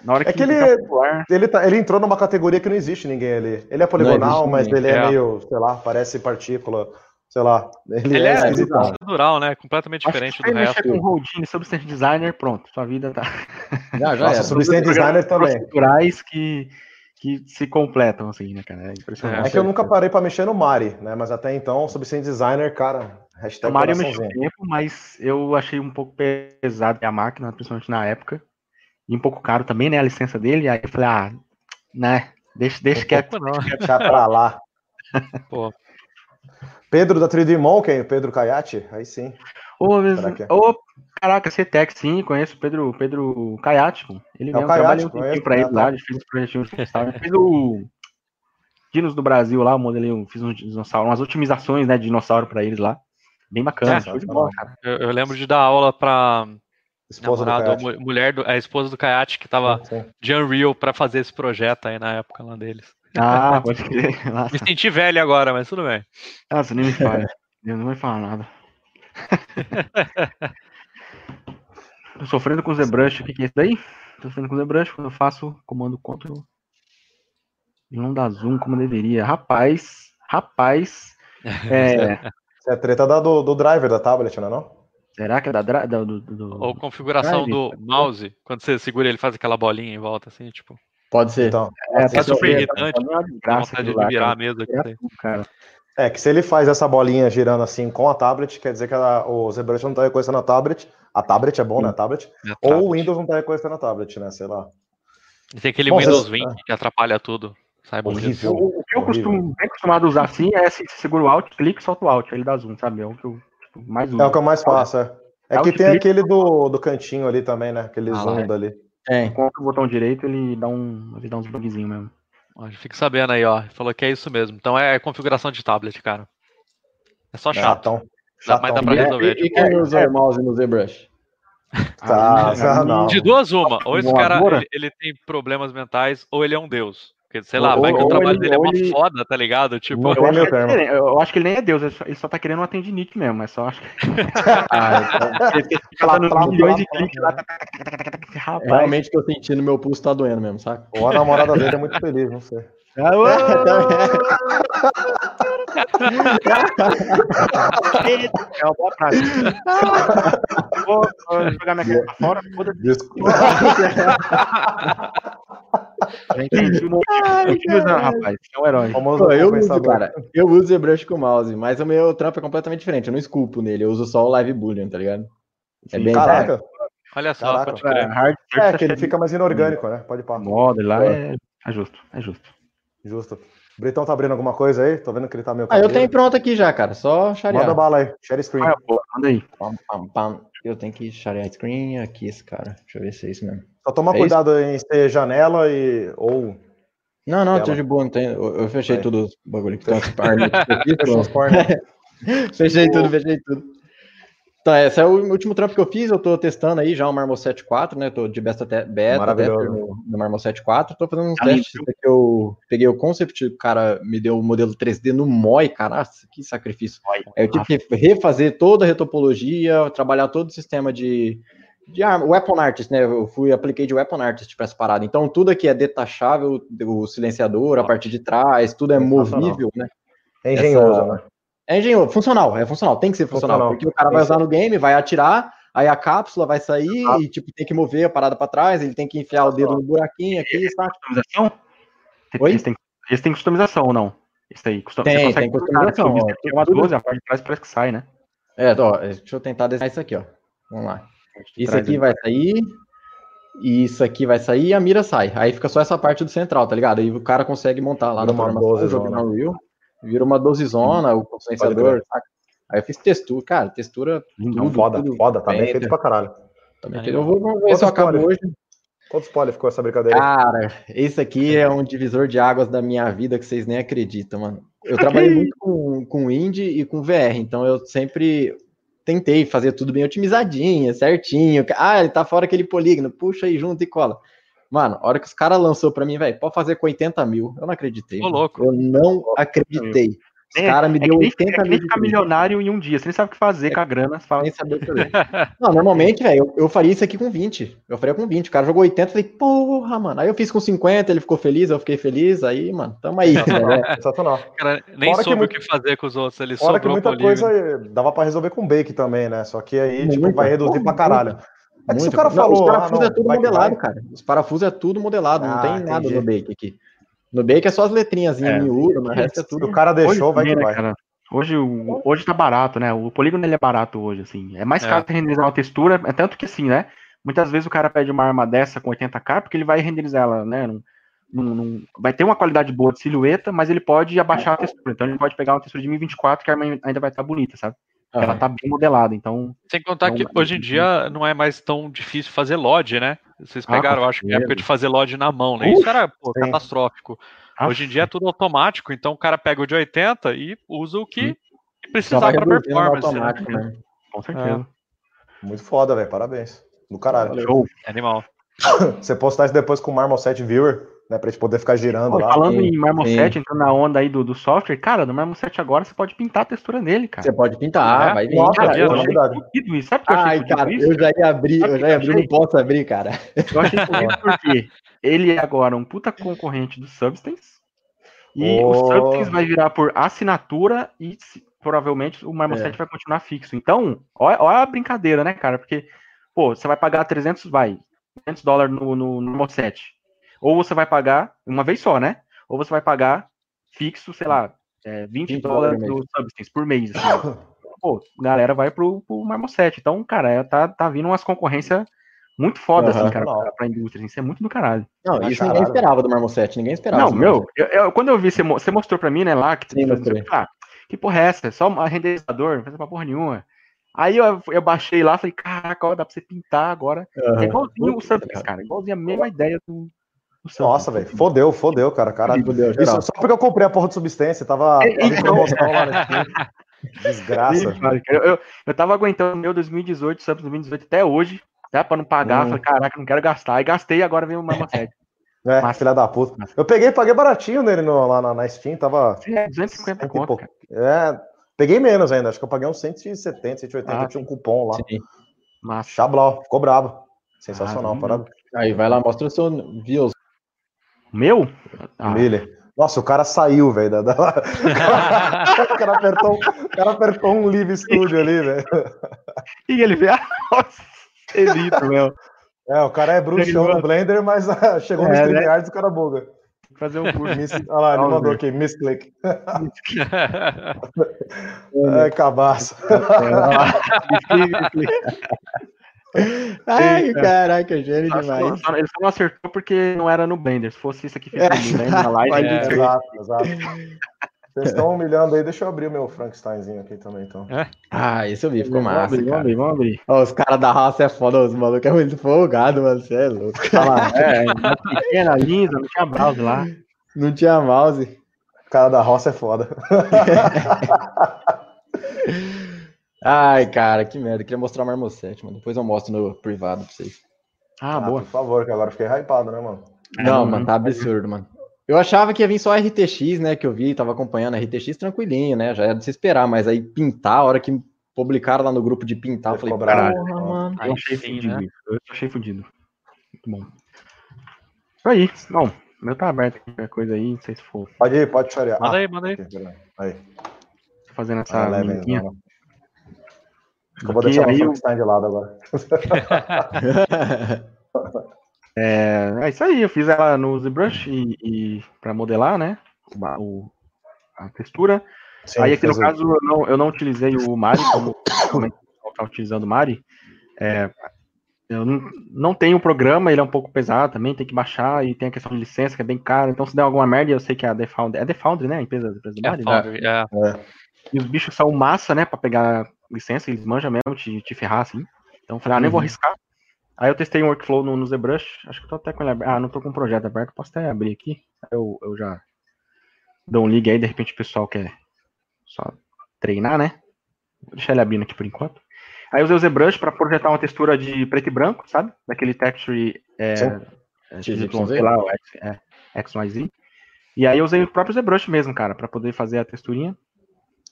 na hora é que, que ele, popular... ele, tá, ele entrou numa categoria que não existe ninguém ali. Ele é poligonal, mas ele é, é, meio, sei lá, parece partícula, sei lá. Ele, ele é, é estrutural, né? Completamente Acho diferente do resto. com Houdini, Substance Designer, pronto, sua vida tá. [LAUGHS] Já, já Nossa, Substance Designer também. Estruturais que, que se completam, assim, né, cara? É impressionante. É que eu nunca parei para mexer no Mari, né? Mas até então, Substance Designer, cara, hashtag o Mari eu mexi um tempo, mas eu achei um pouco pesado a máquina, principalmente na época e um pouco caro também, né? A licença dele. Aí eu falei, ah, né? Deixa, deixa um quieto. Não. Deixa pra lá. [LAUGHS] Pô. Pedro da 3D Monkey, Pedro Caiate, aí sim. Ô, mesmo, ô, caraca, CTEC, sim, conheço o Pedro, Pedro Caiate, pô. Ele é mesmo, trabalhei um tempinho pra ele lá, a gente fez um projetinho de fez o Dinos do Brasil lá, o modelo, fiz um dinossauro, umas otimizações, né, de dinossauro pra eles lá. Bem bacana, é, bola, eu, eu, lembro de dar aula pra Esposa namorado, do mulher do, a esposa do Kayate que tava sim, sim. de Unreal pra fazer esse projeto aí na época lá deles. Ah, [LAUGHS] pode crer. [LAUGHS] Me senti velho agora, mas tudo bem. Nossa, nem me fala. [LAUGHS] Eu não vai falar nada. Tô sofrendo com o ZBrush. O que, que é isso daí? Tô sofrendo com o ZBrush quando eu faço comando Ctrl. E não dá zoom como deveria. Rapaz, rapaz. É... É a treta da, do, do driver da tablet, não é não? Será que é da, da do, do, Ou configuração drive? do mouse, quando você segura ele faz aquela bolinha em volta, assim, tipo. Pode ser. Então, é, é super irritante. Vontade de virar a mesa. Cara. É que se ele faz essa bolinha girando assim com a tablet, quer dizer que a, o ZBrush não está reconhecendo a tablet. A tablet é bom, né? A tablet. É a ou o Windows não está reconhecendo a tablet, né? Sei lá. E tem aquele bom, Windows 20 que atrapalha tudo. Saiba horrível. O, o, que eu costumo, bem acostumado a usar assim é se segura o Alt, clique e solta o Alt, ele dá zoom, sabe? É o que eu mais É o que eu mais faço, é. É que tem aquele do, do cantinho ali também, né? Aquele ah, zoom é. ali. É, enquanto o botão direito ele dá um. Ele dá uns bugzinhos mesmo. Fica sabendo aí, ó. Falou que é isso mesmo. Então é configuração de tablet, cara. É só chato. Chatão. Dá, mas dá pra resolver. E, e quem usa o mouse no ZBrush? Tá, ah, não. De duas uma. Ou esse cara ele, ele, tem problemas mentais, ou ele é um deus. Porque, sei lá, ou, vai que o trabalho ele, dele é uma ele... foda, tá ligado? Tipo, eu acho, eu acho, que ele nem é Deus, ele só tá querendo um atendinite mesmo, é só acho que. [LAUGHS] ah, então, [LAUGHS] ele fica milhões de cliques lá. Rapaz. É realmente que eu sentindo meu pulso tá doendo mesmo, saca? Ou a namorada dele é muito feliz, não sei. [LAUGHS] é uma boa prática. Vou, vou jogar minha cara pra fora. Desculpa. rapaz. É um herói. Pô, eu uso, cara. Eu uso ZBrush com mouse, mas o meu trampo é completamente diferente. Eu não esculpo nele, eu uso só o Live Boolean, tá ligado? É bem Caraca. Olha só, Caraca, pode crer. É, é, que ele fica mais inorgânico, né? Pode parar. Modo lá é... é justo, é justo. Justo. Britão tá abrindo alguma coisa aí? Tô vendo que ele tá meio. Ah, eu tenho pronto aqui já, cara. Só sharear. Manda bala aí. Share screen. Ah, pô, manda aí. Pam, pam, pam. Eu tenho que sharear screen aqui, esse cara. Deixa eu ver se é isso mesmo. Só toma é cuidado isso? em ser janela e. ou. Não, não, tô de boa, não tem. Eu, eu fechei tudo o bagulho que tem [LAUGHS] Fechei tudo, fechei tudo. Então, esse é o último trampo que eu fiz. Eu tô testando aí já o Marmoset 4, né? Tô de beta, beta tester no, no Marmoset 4. Tô fazendo uns ah, testes. Que eu peguei o concept, o cara me deu o modelo 3D no MOI, cara. Nossa, que sacrifício. Aí eu tive que refazer toda a retopologia, trabalhar todo o sistema de, de arma, Weapon Artist, né? Eu fui, apliquei de Weapon Artist para essa parada. Então, tudo aqui é detachável, o silenciador, a parte de trás, tudo é movível, né? É engenhoso, essa... né? É engenhoso, funcional, é funcional, tem que ser funcional, funcional. porque o cara vai usar no game, vai atirar, aí a cápsula vai sair ah. e, tipo, tem que mover a parada para trás, ele tem que enfiar o dedo no buraquinho aqui, sabe? Customização? Oi? Esse tem, esse tem customização ou não? Esse aí, custom... tem, tem customização. Ó, tem uma 12, a parte de trás parece que sai, né? É, ó, deixa eu tentar desenhar isso aqui, ó. Vamos lá. Isso aqui vai sair, e isso aqui vai sair e a mira sai. Aí fica só essa parte do central, tá ligado? Aí o cara consegue montar lá na programação, jogar no Unreal vira uma dosezona, o potenciador. Aí eu fiz textura, cara, textura. Tudo, foda, tudo foda, tá bem feito pra caralho. Tá eu vou, vamos ver se eu acabo hoje. Quanto spoiler ficou essa brincadeira? Cara, esse aqui é um divisor de águas da minha vida que vocês nem acreditam, mano. Eu trabalhei muito com, com Indie e com VR, então eu sempre tentei fazer tudo bem otimizadinho, certinho. Ah, ele tá fora aquele polígono, puxa aí junto e cola. Mano, a hora que os caras lançou pra mim, velho, pode fazer com 80 mil. Eu não acreditei. Tô louco. Eu não acreditei. Os é, caras me é deu 80 mil. É ficar milionário em um dia. Você nem sabe o que fazer é, com a grana. Você fala... Nem sabe o que fazer. [LAUGHS] não, normalmente, velho, eu, eu, faria isso aqui com 20. Eu faria com 20. O cara jogou 80, eu falei, porra, mano. Aí eu fiz com 50, ele ficou feliz, eu fiquei feliz. Aí, mano, tamo aí. Sensacional. Cara, nem Fora soube o que fazer com os outros. Ele Fora que muita coisa dava pra resolver com bake também, né? Só que aí, tipo, vai reduzir pra caralho. É que se o cara falou. Os parafusos ah, é tudo modelado, cara. Os parafusos é tudo modelado, ah, não tem nada entendi. no Bake aqui. No Bake é só as letrinhas é, miúdas, mas resto é tudo. o cara deixou, hoje, vai que né, vai. Cara, hoje, hoje tá barato, né? O polígono ele é barato hoje, assim. É mais é. caro é. renderizar uma textura, é tanto que assim, né? Muitas vezes o cara pede uma arma dessa com 80k, porque ele vai renderizar ela, né? Num, num, num, vai ter uma qualidade boa de silhueta, mas ele pode abaixar a textura. Então ele pode pegar uma textura de 1024 que a arma ainda vai estar bonita, sabe? Ela tá bem modelada, então. Sem contar que hoje em dia não é mais tão difícil fazer LOD, né? Vocês ah, pegaram, ah, acho que época de fazer LOD na mão, né? Isso era pô, catastrófico. Hoje em dia é tudo automático, então o cara pega o de 80 e usa o que, que precisar para performance. Né? né? Com certeza. É. Muito foda, velho. Parabéns. Do caralho. Show. Animal. [COUGHS] Você postar isso depois com o Marmoset Viewer, né? Pra gente poder ficar girando Pô, lá. Falando em Marmoset, entrando na onda aí do, do software, cara, no Marmoset agora você pode pintar a textura nele, cara. Você pode pintar, é? vai vir. Nossa, cara, eu achei fodido isso. Sabe o que eu achei Ai, cara, isso? Eu já ia abrir, eu já ia abrir, não posso abrir, cara. Eu achei [LAUGHS] fodido porque ele é agora um puta concorrente do Substance. E oh. o Substance vai virar por assinatura e provavelmente o Marmoset é. vai continuar fixo. Então, olha, olha, a brincadeira, né, cara? Porque, pô, você vai pagar 300, vai, 300 dólares no, no, no Marmoset. Ou você vai pagar uma vez só, né? Ou você vai pagar fixo, sei lá, é, 20, 20 dólares no Substance por mês. Assim. [COUGHS] Pô, galera vai pro, pro Marmoset. Então, cara, é, tá, tá vindo umas concorrências muito foda, uhum, assim, cara, pra, pra indústria. Assim, isso é muito do caralho. Não, isso caralho. ninguém esperava do Marmoset, ninguém esperava. Não, meu, eu, eu, quando eu vi, você, você mostrou pra mim, né, lá, que, Sim, você, ah, que porra é essa? É só um renderizador, não faz pra porra nenhuma. Aí eu, eu baixei lá, falei, caraca, ó, dá pra você pintar agora. Uhum. É igualzinho o Substance, cara, igualzinho a mesma ideia do, nossa, velho, fodeu, fodeu, cara. Caralho. Fodeu, Isso só porque eu comprei a porra do substância, tava, né? [LAUGHS] Desgraça. Eu, eu, eu tava aguentando meu 2018, Subs 2018 até hoje, tá? Pra não pagar. Hum. Falei, caraca, não quero gastar. Aí gastei agora veio o Mama [LAUGHS] 7. É, Mas, filha da puta. Eu peguei, paguei baratinho nele no, lá na, na Steam, tava. É, 250 conto, É, peguei menos ainda, acho que eu paguei uns 170, 180, ah, tinha um cupom lá. Sim. Massa. Chablau, ficou brabo. Sensacional, ah, parado. Aí, vai lá, mostra o seu views meu? Ah. Miller. Nossa, o cara saiu, velho. Da, da... [LAUGHS] o, cara apertou, o cara apertou um Live Studio ali, velho. E ele veio. [LAUGHS] Nossa, elito, meu. É, o cara é bruxão no Blender, mas uh, chegou é, no StreamYard né? e o cara buga. Fazer um curso. Miss... Olha lá, ele mandou aqui, misclick. [LAUGHS] Ai, cabaço. Ai, caraca, gênio demais. Só, ele só não acertou porque não era no Blender. Se fosse isso aqui é. [LAUGHS] Blender, na live. É, exato, exato. Vocês estão humilhando aí, deixa eu abrir o meu Frankensteinzinho aqui também, então. É? Ah, esse eu vi, ficou massa. Vamos abrir, vamos abrir, Oh, os caras da raça é foda, os malucos é muito folgado, mano. Você é louco. Ah, [LAUGHS] é, pequena, linda, não tinha mouse lá. Não tinha mouse. O cara da roça é foda. [LAUGHS] Ai, cara, que merda. Eu queria mostrar o Marmoset, mano. Depois eu mostro no privado pra vocês. Ah, ah boa. Por favor, que agora fiquei hypado, né, mano? Não, mano, tá absurdo, mano. Eu achava que ia vir só RTX, né? Que eu vi, tava acompanhando a RTX tranquilinho, né? Já era de se esperar, mas aí pintar, a hora que publicaram lá no grupo de pintar, eu falei, caralho, mano. Eu achei fudido. Né? Eu achei fudido. Muito bom. Isso aí. Bom, meu tá aberto aqui, qualquer coisa aí, não sei se for. Pode ir, pode chorar. Manda ah, aí, manda aí. aí. Tô fazendo essa ah, eu vou deixar o Frankenstein de lado agora. [LAUGHS] É, é isso aí, eu fiz ela no ZBrush e, e para modelar, né? O, a textura. Sim, aí aqui no caso eu não, eu não utilizei o Mari, como está utilizando o Mari. É, eu não, não tenho o programa, ele é um pouco pesado também, tem que baixar e tem a questão de licença que é bem cara. Então se der alguma merda, eu sei que é a The Foundry, é a The Foundry, né? A empresa, a empresa do Mari. Foundry, né? é. E os bichos são massa, né? Para pegar licença, eles manjam mesmo te, te ferrar assim. Então eu falei, ah, nem uhum. vou arriscar. Aí eu testei um workflow no, no ZBrush, acho que tô até com ele aberto. Ah, não tô com o projeto aberto, posso até abrir aqui. Eu, eu já dou um ligue aí, de repente o pessoal quer só treinar, né? Vou deixar ele abrindo aqui por enquanto. Aí eu usei o ZBrush para projetar uma textura de preto e branco, sabe? Daquele texture é, é, sei lá, é, XYZ. E aí eu usei o próprio ZBrush mesmo, cara, para poder fazer a texturinha.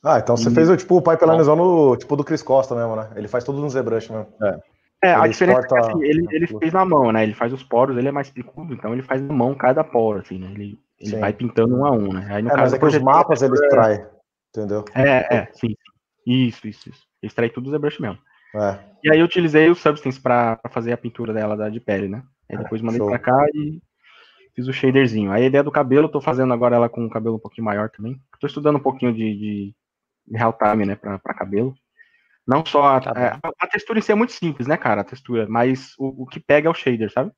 Ah, então você e... fez o tipo o pipelinezão no tipo do Chris Costa mesmo, né? Ele faz tudo no ZBrush mesmo. É. É, ele a diferença é que assim, ele, ele fez na mão, né? Ele faz os poros, ele é mais picudo, então ele faz na mão cada poro, assim, né? Ele, ele vai pintando um a um, né? Aí, no é, caso, mas é que os mapas ele extrai, entendeu? É, é, sim. Isso, isso, isso. Ele extrai tudo do ZBrush mesmo. É. E aí eu utilizei o Substance pra, pra fazer a pintura dela da, de pele, né? Aí depois mandei Show. pra cá e fiz o shaderzinho. Aí a ideia do cabelo, eu tô fazendo agora ela com um cabelo um pouquinho maior também. Tô estudando um pouquinho de, de real time, né, pra, pra cabelo. Não só a, tá é, a, textura em si é muito simples, né, cara? A textura, mas o, o que pega é o shader, sabe?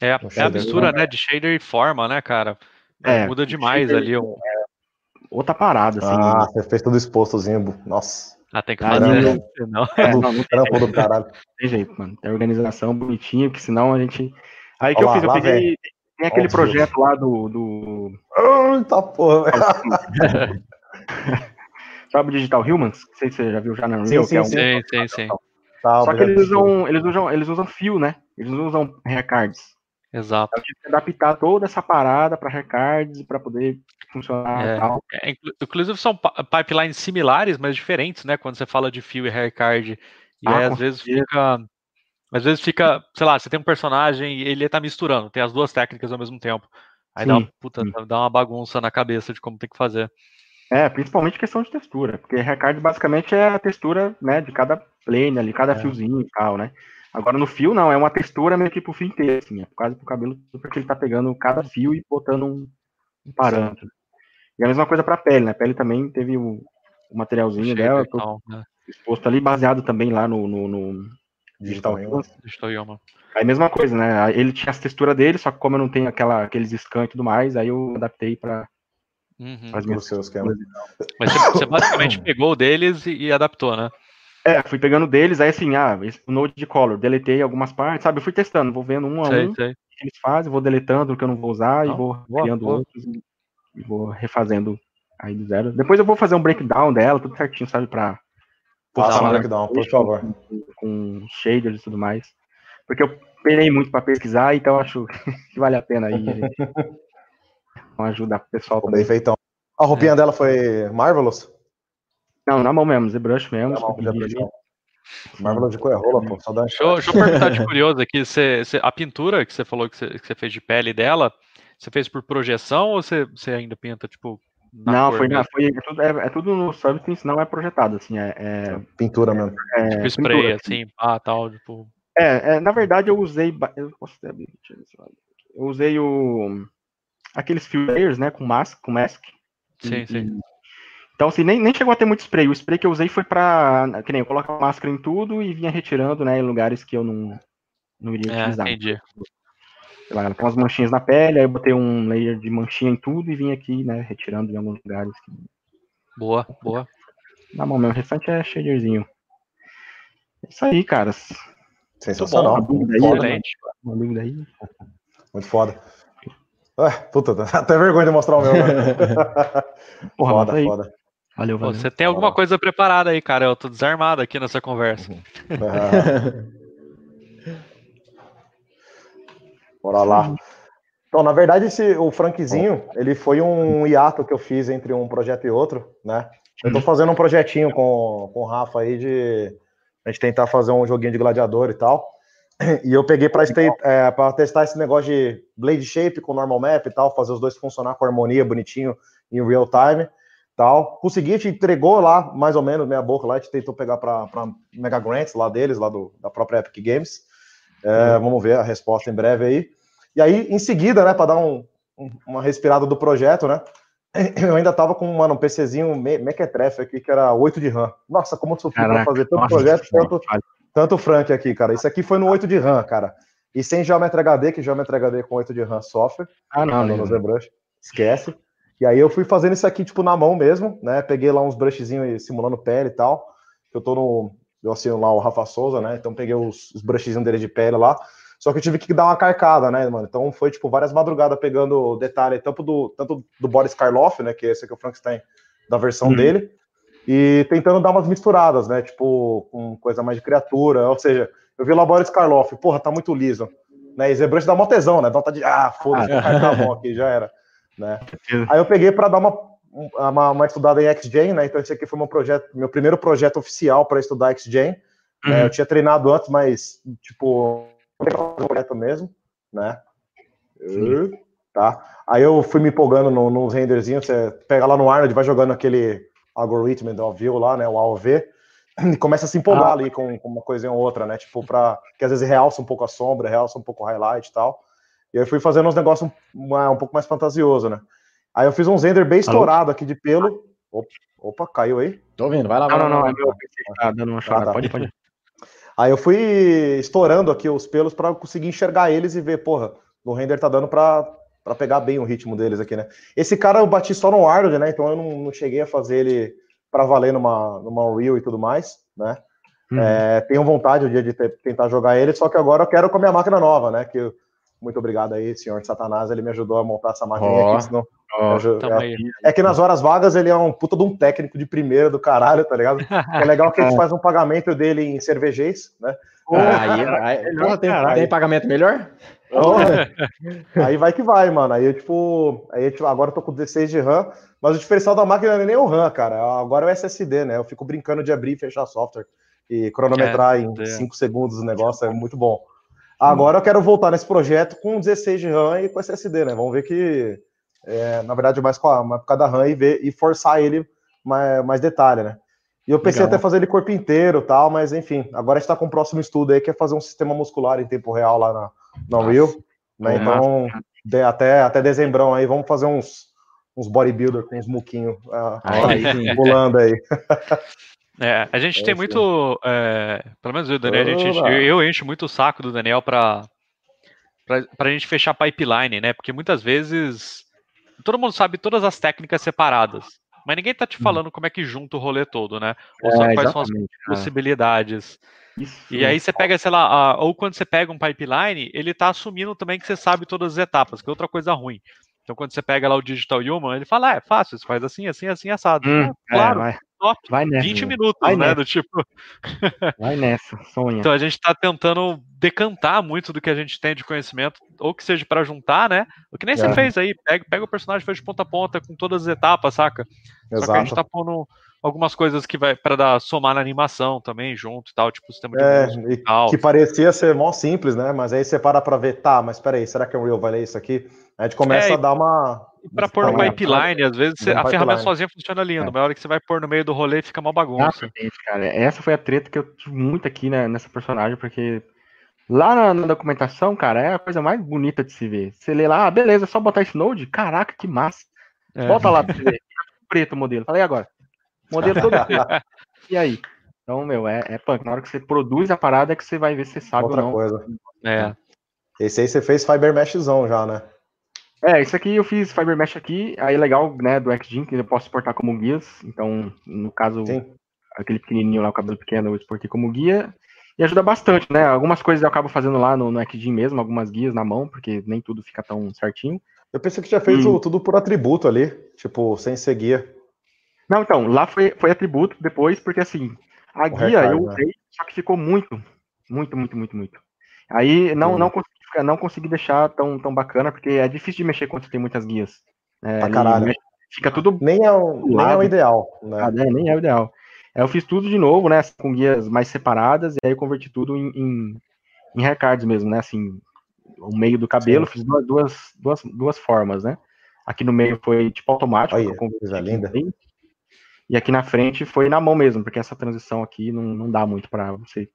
É, é a mistura, né, de shader e forma, né, cara? É, Muda demais ali. Um... É outra parada, assim. Ah, você fez tudo expostozinho, nossa. Ah, tem que fazer. [LAUGHS] não. É, não, não tem, do caralho. [LAUGHS] tem jeito, mano. Tem organização bonitinha, que senão a gente. Aí que Olá, eu fiz, eu peguei. Tem aquele Óbvio. projeto lá do. do... Eita porra, [LAUGHS] Sabe o Digital Humans? Não sei se você já viu já na Unreal. Sim, sim, sim, é um... sim, sim, sim. Só que eles usam, eles usam, eles usam fio, né? Eles não usam recards. Exato. Eu tive que adaptar toda essa parada para recards para poder funcionar é, tal. É, inclusive são pipelines similares, mas diferentes, né? Quando você fala de fio e haircard. E ah, aí, às vezes certeza. fica. Às vezes fica, sei lá, você tem um personagem e ele tá misturando, tem as duas técnicas ao mesmo tempo. Aí sim, dá, uma, puta, dá uma bagunça na cabeça de como tem que fazer. É, principalmente questão de textura, porque recard basicamente é a textura, né, de cada plane ali, cada é. fiozinho e tal, né? Agora no fio não, é uma textura meio que pro fio inteiro, assim, é quase pro cabelo, porque ele tá pegando cada fio e botando um, um parâmetro. E a mesma coisa pra pele, né? A pele também teve o, o materialzinho dela, né? exposto ali, baseado também lá no, no, no Digital Human. Aí mesma coisa, né? Ele tinha as texturas dele, só que como eu não tenho aquela, aqueles scans e tudo mais, aí eu adaptei para Uhum. As minhas seus esquemas. Mas você, você [COUGHS] basicamente pegou o deles e, e, adaptou, né? É, fui pegando deles, aí assim, ah, o Node de Color, deletei algumas partes, sabe? Eu fui testando, vou vendo um a sei, um sei. o que eles fazem, vou deletando o que eu não vou usar não, e vou boa, criando boa. outros e, e, vou refazendo aí do zero. Depois eu vou fazer um breakdown dela, tudo certinho, sabe? Pra. Faça um breakdown, por favor. Com, com shaders e tudo mais. Porque eu penei muito para pesquisar, então acho [LAUGHS] que vale a pena aí. [LAUGHS] Então ajuda o pessoal também. Bem feitão. A roupinha é. dela foi Marvelous? Não, na mão mesmo, ZBrush mesmo. Marvelous de rola, pô. Saudade. Deixa, deixa eu perguntar de [LAUGHS] curioso aqui. Você, você, a pintura que você falou que você, que você fez de pele dela, você fez por projeção ou você, você ainda pinta, tipo, não, foi, na, foi é, tudo, é, é, tudo no Substance, não é projetado, assim, é... é pintura mesmo. É, tipo spray, pintura, assim, ah, tal, tipo... É, é, na verdade eu usei, eu posso ter eu usei o, aqueles fill layers, né, com mask, com mask. Sim, e, sim. Então, assim, nem, nem chegou a ter muito spray. O spray que eu usei foi pra, que nem, eu colocar máscara em tudo e vinha retirando, né, em lugares que eu não, não iria é, utilizar. Entendi. Sei lá, tem umas manchinhas na pele, aí eu botei um layer de manchinha em tudo e vim aqui, né, retirando em alguns lugares. Que... Boa, boa. Na mão mesmo, o restante é shaderzinho. É isso aí, caras. Sensacional. Uma dúvida aí, Excelente. Uma dúvida aí. Muito foda. Ué, puta, [LAUGHS] até vergonha de mostrar o meu. Né? [LAUGHS] Porra, foda, foda. Valeu, valeu. Você tem alguma coisa preparada aí, cara? Eu tô desarmado aqui nessa conversa. [LAUGHS] Bora lá. Então, na verdade, esse, o Frankzinho, ele foi um hiato que eu fiz entre um projeto e outro, né? Eu tô uhum. fazendo um projetinho com, com o Rafa aí de a gente tentar fazer um joguinho de gladiador e tal. E eu peguei para é, testar esse negócio de Blade Shape com Normal Map e tal, fazer os dois funcionar com harmonia bonitinho em real time tal. Consegui, te entregou lá, mais ou menos, meia boca lá, a gente tentou pegar para Mega Grants lá deles, lá do, da própria Epic Games. É, uhum. Vamos ver a resposta em breve aí. E aí, em seguida, né, para dar um, um, uma respirada do projeto, né, [CLEARS THROAT] eu ainda tava com mano, um PCzinho mequetrefe aqui, que era 8 de RAM. Nossa, como eu sofri para fazer tanto nossa, projeto, tanto, tanto Frank aqui, cara. Isso aqui foi no 8 de RAM, cara. E sem Geometry HD, que Geometry HD com 8 de RAM sofre. Ah, não, não. No ZBrush. Esquece. E aí eu fui fazendo isso aqui, tipo, na mão mesmo, né? Peguei lá uns brushzinhos simulando pele e tal. Eu tô no. Eu assino lá o Rafa Souza, né? Então peguei os, os brushzinhos dele de pele lá. Só que eu tive que dar uma carcada, né, mano? Então foi, tipo, várias madrugadas pegando detalhe, tanto do, tanto do Boris Karloff, né? Que esse aqui é o Frankenstein da versão uhum. dele. E tentando dar umas misturadas, né? Tipo, com coisa mais de criatura. Ou seja, eu vi Boris Karloff, porra, tá muito liso. Né? E Zebrush dá uma tesão, né? Dá tá de, ah, foda-se, ah, a mão aqui, já era. Né? Aí eu peguei para dar uma, uma, uma, estudada em XGen, né? Então esse aqui foi meu projeto, meu primeiro projeto oficial para estudar XGen. Uhum. Né? Eu tinha treinado antes, mas, tipo, projeto mesmo, né? Sim. Tá. Aí eu fui me empolgando nos no renderzinhos, você pega lá no Arnold, vai jogando aquele algoritmo do View lá, né? O AOV, e [CLEARS THROAT] começa a se empolgar ah. ali com, com, uma coisa ou outra, né? Tipo, para que às vezes realça um pouco a sombra, realça um pouco o highlight e tal. E aí eu fui fazendo uns negócios um, um, pouco mais fantasioso, né? Aí eu fiz um render bem estourado aqui de pelo. Opa, opa, caiu aí? Tô vendo, vai lá. Não, vai não, não, é meu tá dando uma chorada. Ah, tá. Pode, pode. Aí eu fui estourando aqui os pelos para conseguir enxergar eles e ver, porra, o render tá dando para para pegar bem o ritmo deles aqui, né? Esse cara eu bati só no Arnold, né? Então eu não, não cheguei a fazer ele para valer numa, numa Unreal e tudo mais, né? Uhum. É, tenho vontade um dia de ter, tentar jogar ele, só que agora eu quero com a minha máquina nova, né? Que muito obrigado aí, senhor Satanás, ele me ajudou a montar essa máquina oh, aqui, senão oh, é, é, que nas horas vagas ele é um puta de um técnico de primeira do caralho, tá ligado? [LAUGHS] é legal que a gente faz um pagamento dele em cervejês, né? aí, aí, aí tem, tem, pagamento melhor? Aí vai que vai, mano. Aí, tipo, aí, tipo, agora eu tô com 16 de RAM, mas o diferencial da máquina não é nem o RAM, cara. Agora é o SSD, né? Eu fico brincando de abrir e fechar software e cronometrar é, em 5 segundos o negócio, é muito bom. Agora eu quero voltar nesse projeto com 16 de RAM e com SSD, né? Vamos ver que, é, na verdade, mais com a, mais cada RAM e, ver, e forçar ele mais, mais detalhe, né? E eu pensei Legal. até fazer ele corpo inteiro tal, mas enfim, agora está com o próximo estudo aí, que é fazer um sistema muscular em tempo real lá na, na Unreal. Né? Então, de, até, até dezembrão aí, vamos fazer uns, uns bodybuilder com uns muquinhos uh, pulando aí. [LAUGHS] É, a gente é tem muito. É, pelo menos eu, Daniel, gente, eu, eu, encho muito o saco do Daniel para para a gente fechar pipeline, né? Porque muitas vezes todo mundo sabe todas as técnicas separadas, mas ninguém tá te hum. falando como é que junta o rolê todo, né? Ou é, quais são as é. possibilidades. Isso. E aí você pega, sei lá, a, ou quando você pega um pipeline, ele tá assumindo também que você sabe todas as etapas, que é outra coisa ruim. Então quando você pega lá o Digital Human, ele fala, ah, é fácil, você faz assim, assim, assim, assado. Hum, ah, claro, é, top, vai nessa, 20 minutos, vai né? Nessa. Do tipo. [LAUGHS] vai nessa, sonha. Então a gente está tentando decantar muito do que a gente tem de conhecimento, ou que seja para juntar, né? O que nem é. você fez aí, pega, pega o personagem faz de ponta a ponta com todas as etapas, saca? Exato. Só que a gente tá pondo algumas coisas que vai para dar somar na animação também junto e tal, tipo o sistema de é, música e tal. Que parecia ser mó simples, né? Mas aí você para para ver, tá, mas peraí, será que o Real vai ler isso aqui? Aí a gente começa é, a dar uma para pôr no pipeline, às vezes a ferramenta sozinha funciona lindo, é. mas a hora que você vai pôr no meio do rolê fica uma bagunça. Exatamente, cara. Essa foi a treta que eu tive muito aqui né, nessa personagem, porque lá na, na, documentação, cara, é a coisa mais bonita de se ver. Você lê lá, ah, beleza, é só botar esse node, caraca, que massa. É. Bota lá pra você ver. preto o modelo. Falei agora. Modelo todo [LAUGHS] e aí? Então, meu, é, é punk. Na hora que você produz a parada é que você vai ver se você sabe Outra ou não. Coisa. É. Esse aí você fez Fiber Meshzão já, né? É, isso aqui eu fiz Fiber Mesh aqui, aí é legal, né, do XGen, que eu posso exportar como guias, então, no caso, Sim. aquele pequenininho lá, o cabelo pequeno, eu exportei como guia, e ajuda bastante, né, algumas coisas eu acabo fazendo lá no, no XGen mesmo, algumas guias na mão, porque nem tudo fica tão certinho. Eu pensei que já fez hum. o, tudo por atributo ali, tipo, sem ser guia. Não, então, lá foi, foi atributo depois, porque assim, a o guia eu né? usei, né? só que ficou muito, muito, muito, muito, muito. Aí não, não, consegui, não consegui deixar tão, tão bacana, porque é difícil de mexer quando você tem muitas guias. É, pra caralho. Fica tudo. Nem é o, nem é o ideal. Né? Ah, é, nem é o ideal. Eu fiz tudo de novo, né? Com guias mais separadas, e aí eu converti tudo em, em, em recards mesmo, né? Assim, o meio do cabelo, Sim. fiz duas, duas, duas, duas formas, né? Aqui no meio foi tipo automático. Olha, coisa linda. E aqui na frente foi na mão mesmo, porque essa transição aqui não, não dá muito para você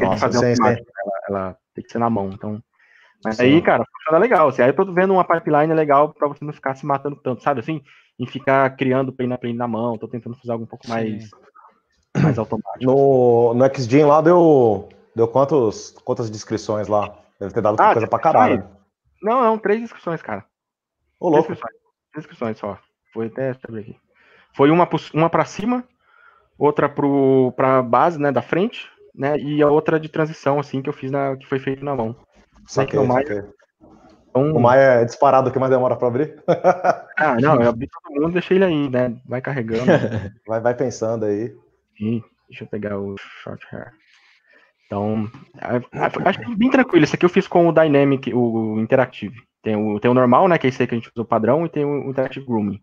Nossa, fazer sim, sim. Ela, ela, tem que ser na mão. Então, mas sim. aí, cara, funciona legal. Assim, aí eu tô vendo uma pipeline legal para você não ficar se matando tanto, sabe assim? Em ficar criando play na na mão. Tô tentando fazer algo um pouco mais, mais automático. No, no XGen lá deu, deu quantos, quantas descrições lá? Deve ter dado ah, coisa pra caralho. Não, não, três inscrições, cara. Ô, louco. Três inscrições, três inscrições só. Foi até saber aqui. Foi uma, uma para cima, outra para base, né, da frente, né, e a outra de transição, assim, que eu fiz na, que foi feito na mão. Só que no Maia, então... O Maia é disparado que mais demora para abrir? [LAUGHS] ah, não, eu abri todo mundo, deixei ele aí, né, vai carregando. [LAUGHS] vai, vai pensando aí. Sim, deixa eu pegar o short hair. Então, acho que bem tranquilo. Isso aqui eu fiz com o Dynamic, o Interactive. Tem o, tem o normal, né, que é esse aí que a gente usa o padrão, e tem o Interactive Grooming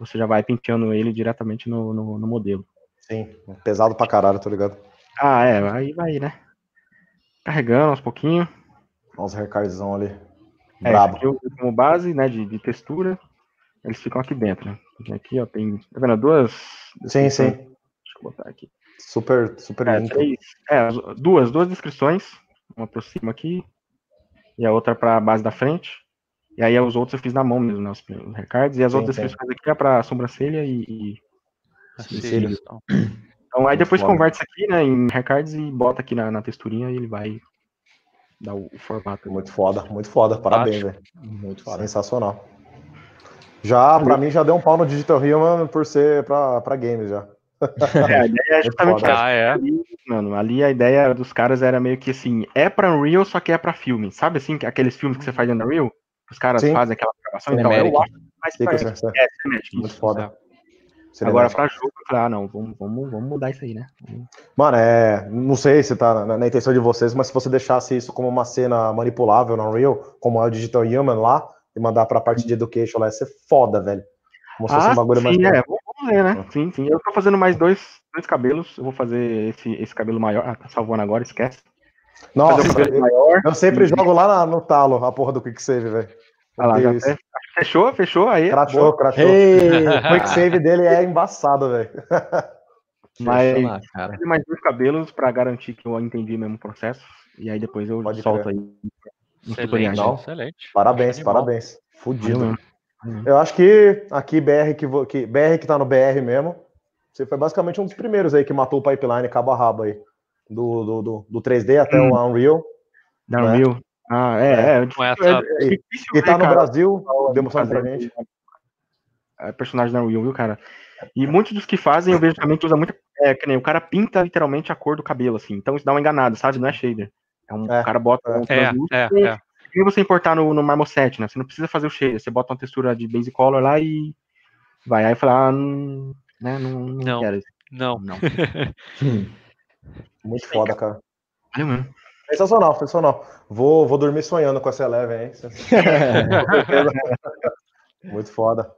você já vai penteando ele diretamente no, no, no, modelo. Sim, pesado pra caralho, tô ligado. Ah, é, aí vai, né? Carregando aos pouquinhos. Olha os recardzão ali. É, Brabo. Aqui eu como base, né, de, de, textura, eles ficam aqui dentro, né? Aqui, ó, tem, tá vendo, duas... Sim, sim. Deixa eu botar aqui. Super, super é, três, é, duas, duas descrições, uma por cima aqui, e a outra para a base da frente. E aí os outros eu fiz na mão mesmo, né? Os, recards. E as sim, outras sim. descrições aqui é pra sobrancelha e. e... Cílios, então. então aí depois converte isso aqui, né, em recards e bota aqui na, na texturinha e ele vai dar o, o formato. Muito foda, muito foda. Parabéns, velho. Muito foda. Sensacional. Já, pra mim, já deu um pau no Digital Human por ser pra, pra games já. [LAUGHS] É, a ideia é justamente essa. Ah, é. Ali, mano, ali a ideia dos caras era meio que assim, é pra Unreal, só que é pra filme. Sabe assim, aqueles filmes que você faz em Unreal? Os caras Sim. fazem aquela gravação, então eu acho mais pra isso. É, cinemática. Muito foda. Agora pra jogo, ah, não, vamos, vamos, vamos mudar isso aí, né? Mano, é. Não sei se tá na, na, intenção de vocês, mas se você deixasse isso como uma cena manipulável no Unreal, como é o Digital Human lá, e mandar pra parte de education lá, ia ser foda, velho. Como se fosse ah, um bagulho sim, mais. É, vamos ver, né? Sim, sim. Eu tô fazendo mais dois, dois cabelos. Eu vou fazer esse, esse cabelo maior. Ah, tá salvando agora, esquece. Nossa, eu, eu, sempre jogo lá na, no talo a porra do Quicksave, velho. Ah lá, já fechou, fechou aí. Crachou, crachou. o [LAUGHS] Quicksave dele é embaçado, velho. [LAUGHS] Mas cara. mais dois cabelos para garantir que eu entendi mesmo o processo. E aí depois eu Pode solto aí. Excelente, excelente. Parabéns, Animal. parabéns. Fudido. Eu acho que aqui BR que, que BR que tá no BR mesmo, você foi basicamente um dos primeiros aí que matou o pipeline cabo a rabo aí. Do, do, do, do 3D até hum. o Unreal. Da né? Unreal. Ah, é, é. é, é, é, [LAUGHS] e tá no cara, Brasil, demonstrando pra gente. É personagem da Unreal, viu, cara? E muitos dos que fazem, eu vejo também que usa muito. É, que nem o cara pinta literalmente a cor do cabelo, assim. Então isso dá uma enganada, sabe? Não é shader. É um é, cara bota um é, é, é. E você importar no, no Marmoset, né? Você não precisa fazer o shader. Você bota uma textura de base color lá e vai. Aí falar, ah, não, né, não, não, não quero isso. Não. não. [LAUGHS] Muito foda, cara. Valeu mesmo. Sensacional, sensacional. Vou, vou dormir sonhando com essa Eleven, hein? [LAUGHS] Muito foda.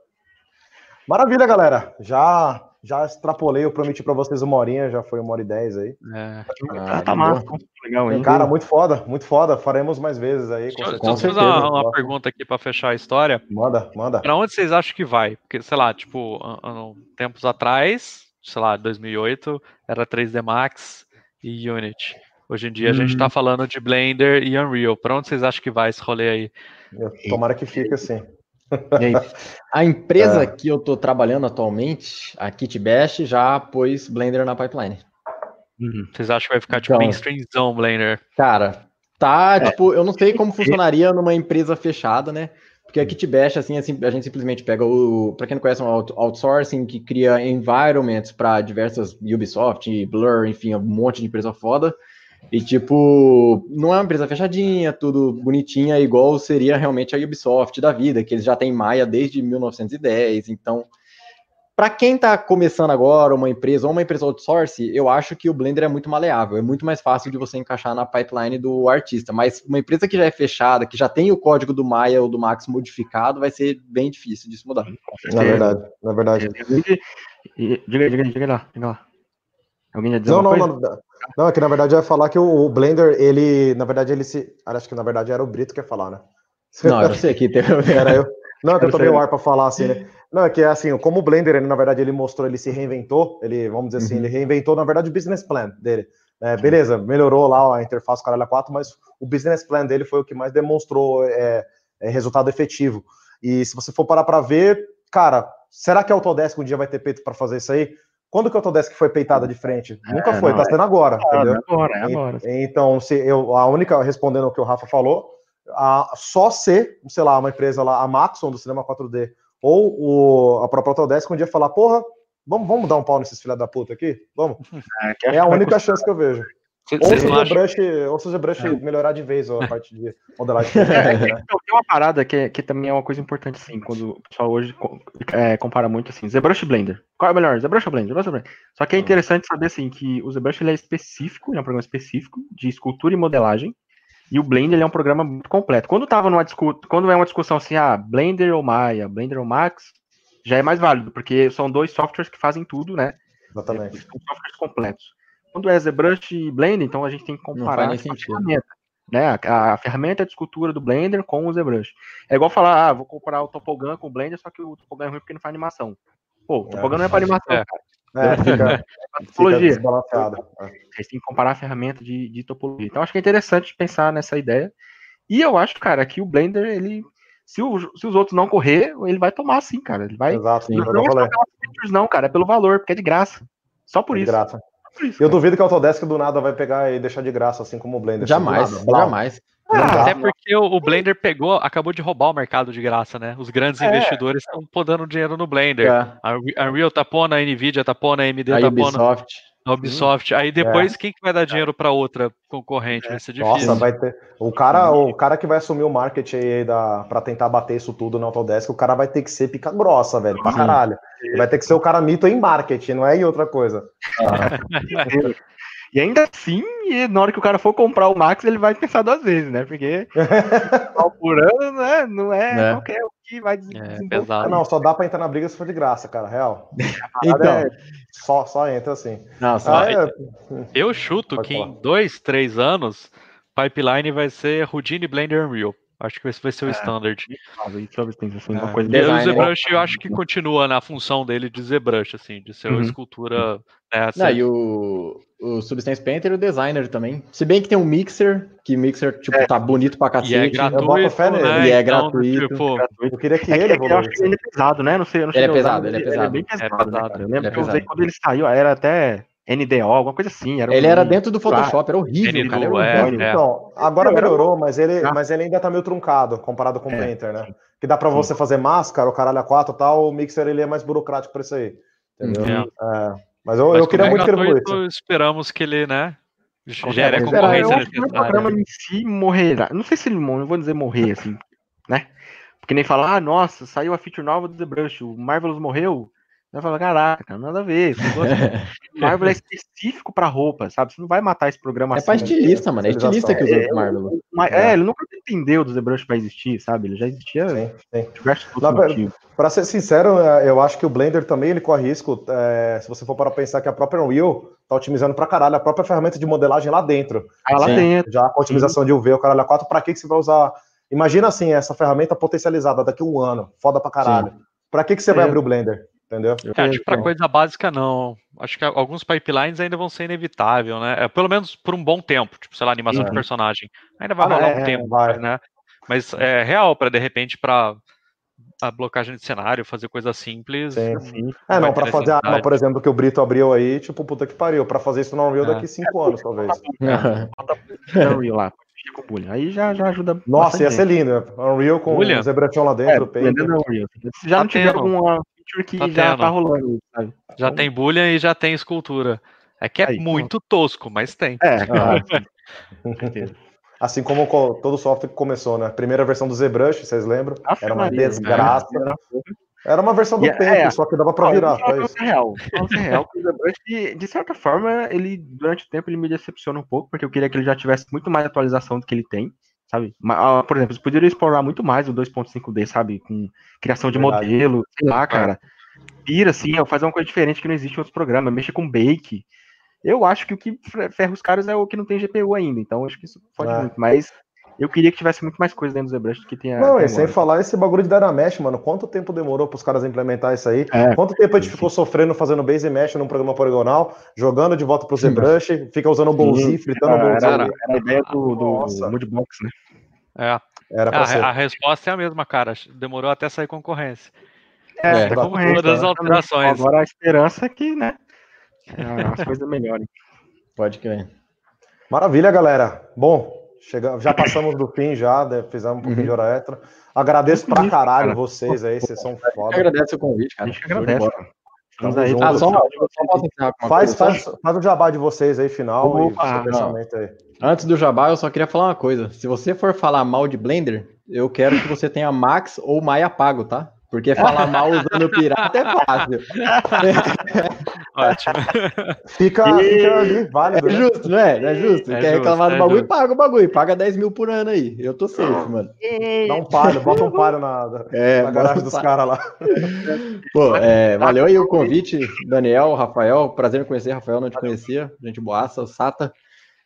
Maravilha, galera. Já já extrapolei, eu prometi para vocês uma horinha, já foi uma hora e dez aí. É. Ah, tá massa. Legal, hein? Cara, muito foda, muito foda. Faremos mais vezes aí. Com Deixa, eu fazer uma, uma pergunta aqui para fechar a história. Manda, manda. Para onde vocês acham que vai? Porque, sei lá, tipo, tempos atrás, sei lá, 2008, era 3D Max e Unity. Hoje em dia a gente está uhum. falando de Blender e Unreal. Para onde vocês acham que vai esse rolê aí? Tomara que fique assim. a empresa é. que eu estou trabalhando atualmente, a KitBash, já pôs Blender na pipeline. Uhum. Vocês acham que vai ficar tipo então, mainstreamzão Blender? Cara, tá, é. tipo, eu não sei como funcionaria numa empresa fechada, né? Porque a KitBash, assim, assim, a gente simplesmente pega o. Para quem não conhece, um outsourcing que cria environments para diversas Ubisoft, Blur, enfim, um monte de empresa foda. E, tipo, não é uma empresa fechadinha, tudo bonitinha, igual seria realmente a Ubisoft da vida, que eles já têm Maia desde 1910. Então, para quem está começando agora, uma empresa ou uma empresa outsource, eu acho que o Blender é muito maleável, é muito mais fácil de você encaixar na pipeline do artista. Mas uma empresa que já é fechada, que já tem o código do Maya ou do Max modificado, vai ser bem difícil de se mudar. Na verdade, na verdade. Diga, diga, diga lá, diga lá. Alguém dizer não, não, não, não, é que na verdade eu ia falar que o, Blender, ele, na verdade, ele se. Acho que na verdade era o Brito que ia falar, né? Não, era você que teve. Era eu. Não, eu tomei o ar para falar assim, né? Não, é que assim, como o Blender, ele, na verdade, ele mostrou, ele se reinventou, ele, vamos dizer assim, uhum. ele reinventou, na verdade, o business plan dele. É, beleza, melhorou lá a interface Caralho 4, mas o business plan dele foi o que mais demonstrou é, é, resultado efetivo. E se você for parar para ver, cara, será que a Autodesk um dia vai ter peito para fazer isso aí? Quando que a Autodesk foi peitada de frente? É, Nunca foi, tá sendo agora, é, entendeu? É agora, é agora. Então, se eu, a única, respondendo o que o Rafa falou, a, só ser, sei lá, uma empresa lá, a Maxon do Cinema 4D, ou o, a própria Autodesk um dia falar, porra, vamos, vamos dar um pau nesses filha da puta aqui? Vamos. [LAUGHS] É, é a única chance que eu vejo. Ou se, o ZBrush, ou se o ZBrush é. melhorar de vez a parte de modelagem. [LAUGHS] É, né? Tem uma parada que, que também é uma coisa importante, assim, quando o pessoal hoje é, compara muito, assim, ZBrush e Blender. Qual é o melhor? ZBrush ou Blender? ZBrush ou Blender? Só que é interessante saber, assim, que o ZBrush ele é específico, é um programa específico de escultura e modelagem, e o Blender ele é um programa muito completo. Quando tava numa quando é uma discussão assim, ah, Blender ou Maya, Blender ou Max, já é mais válido, porque são dois softwares que fazem tudo, né? Exatamente. São softwares completos. Quando é ZBrush e Blender, então a gente tem que comparar a ferramenta, né? A, a, ferramenta de escultura do Blender com o ZBrush. É igual falar, ah, vou comparar o Topogan com o Blender, só que o Topogan é ruim porque não faz animação. Pô, o Topogan é, não é para animação, é. cara. É, fica, [LAUGHS] é topologia. Fica Eles têm que comparar a ferramenta de, de topologia. Então, acho que é interessante pensar nessa ideia. E eu acho, cara, que o Blender, ele. Se, o, se os outros não correr, ele vai tomar sim, cara. Ele vai. Exato, sim, não, não é features, não, cara. É pelo valor, porque é de graça. Só por é isso. De graça. Eu duvido que o Autodesk do nada vai pegar e deixar de graça, assim como o Blender. Jamais, assim, jamais. Ah, até porque o, Blender pegou, acabou de roubar o mercado de graça, né? Os grandes é. investidores estão podando dinheiro no Blender. É. A Unreal tá pondo, a Nvidia tá pondo, a AMD a tá pondo. Ubisoft. A Ubisoft. Aí depois, é. quem que vai dar dinheiro para outra concorrente? Vai ser difícil. Nossa, vai ter. O cara, o cara que vai assumir o marketing aí da, pra tentar bater isso tudo no Autodesk, o cara vai ter que ser pica grossa, velho, pra caralho. Vai ter que ser o cara mito em marketing, não é em outra coisa. [LAUGHS] Ah. E ainda assim, na hora que o cara for comprar o Max, ele vai pensar duas vezes, né? Porque [LAUGHS] por ano, né? Não é, é. qualquer um que vai é, pesado. Não, só dá pra entrar na briga se for de graça, cara, real. [LAUGHS] então, é, só, só entra assim. Não, só ah, é... Eu chuto Pode que falar. em dois, três anos, Pipeline vai ser Houdini Blender Unreal. Acho que esse vai ser o é. standard. Assim, uma é. coisa e o ZBrush eu acho que continua na função dele de ZBrush, assim, de ser uhum. uma escultura. Né, assim. Não, e o, o Substance Painter e o designer também. Se bem que tem um mixer, que mixer, tipo, é. tá bonito pra cacete. E é gratuito, fé né? E é então, gratuito. Tipo, eu queria que é ele que, Eu acho que ele é pesado, né? Não sei, não sei ele é pesado, ele é pesado. Ele é bem pesado. É pesado. Né, eu lembro que eu usei quando ele saiu, era até NDO, alguma coisa assim. Era ele um... era dentro do Photoshop, era horrível, cara. Era horrível. É, então, agora melhorou, mas ele, mas ele ainda tá meio truncado comparado com o é. Painter, né? Que dá para você fazer máscara, o caralho a 4 e tal, o Mixer ele é mais burocrático para isso aí. Entendeu? É. Mas eu, mas eu queria muito que ele evoluísse. Esperamos que ele, né? Gere a concorrência necessária. O programa em si morrerá. Não sei se ele morre, não vou dizer morrer assim, né? Porque nem falar, ah, nossa, saiu a feature nova do The Brush, o Marvelous morreu. Vai falar, caraca, cara, nada a ver. [LAUGHS] Marvel é específico para roupa, sabe? Você não vai matar esse programa é assim. É pra estilista, né? mano. É estilista que usa é, Marvel. É, é, ele nunca entendeu do ZBrush pra existir, sabe? Ele já existia sim, sim. Para ser sincero, é, eu acho que o Blender também ele corre risco. É, se você for para pensar que a própria Unreal tá otimizando pra caralho a própria ferramenta de modelagem lá dentro. Ah, lá dentro. Já com otimização sim. de UV, o caralho a 4, pra que, que você vai usar? Imagina assim, essa ferramenta potencializada daqui a um ano. Foda pra caralho. Sim. Pra que, que você vai abrir o Blender? Entendeu? É, acho que para coisa básica não. Acho que alguns pipelines ainda vão ser inevitável, né? É, pelo menos por um bom tempo, tipo, sei lá, animação uhum. de personagem. Ainda vai ah, rolar é, um tempo, vai. né? Mas é real para de repente para a blocagem de cenário, fazer coisa simples. Sim, sim. É, não, para fazer a arma, por exemplo, que o Brito abriu aí, tipo, puta que pariu. Para fazer isso no Unreal é. daqui cinco anos, talvez. [LAUGHS] Unreal lá, com bullying. Aí já, já ajuda. Nossa, ia ser lindo. Unreal com o Zebration lá dentro. É, Unreal. Se já tá não tiver alguma feature que tá já tendo. tá rolando, sabe? Já então... tem Boolean e já tem escultura. É que é Aí, muito então... tosco, mas tem. É, claro. assim como todo software que começou, né? Primeira versão do ZBrush, vocês lembram? Era uma desgraça. Era uma versão do tempo, é, só que dava pra virar. Não, é real. é real. De, de certa forma, ele, durante o tempo, ele me decepciona um pouco, porque eu queria que ele já tivesse muito mais atualização do que ele tem, sabe? Por exemplo, eles poderiam explorar muito mais o 2.5D, sabe? Com criação de Verdade. modelo, sei lá, cara. Pira, assim, fazer uma coisa diferente que não existe em outros programas, mexa com bake. Eu acho que o que ferra os caras é o que não tem GPU ainda, então acho que isso pode é. muito. Mas eu queria que tivesse muito mais coisa dentro do ZBrush do que tem Não, e sem falar esse bagulho de Dynamesh, mano. Quanto tempo demorou para os caras implementar isso aí? É, Quanto tempo a gente ficou sofrendo fazendo base mesh num programa poligonal, jogando de volta pro ZBrush, fica usando o Golzi, fritando o Golzi. Era, era, a ideia do, do Moodbox, né? É. Era a, a, resposta é a mesma, cara. Demorou até sair concorrência. É, é como todas as alterações. Agora a esperança é que, né? As coisas melhorem. Pode crer. Maravilha, galera. Bom, chega, já passamos do fim, já, né, fizemos um pouquinho uhum. de hora extra. Agradeço pra caralho cara. vocês aí, vocês são foda. Agradece o convite, cara. A gente agradece. Estamos aí. Ah, só, só faz, faz, faz o jabá de vocês aí, final, Opa, e pensamento aí. Antes do jabá, eu só queria falar uma coisa. Se você for falar mal de Blender, eu quero que você tenha Max ou Maia pago, tá? Porque falar mal usando pirata é fácil. [LAUGHS] Ótimo. Fica, e... fica ali, válido. É né? justo, não é? é justo. É Quer justo, reclamar do é bagulho, justo. paga o bagulho. Paga 10 mil por ano aí. Eu tô safe, mano. Dá um palho, bota um palho na, [LAUGHS] é, na garagem dos caras lá. [LAUGHS] Pô, é, valeu aí o convite, Daniel, Rafael. Prazer em conhecer, Rafael, não te conhecia. Gente boaça, o Sata.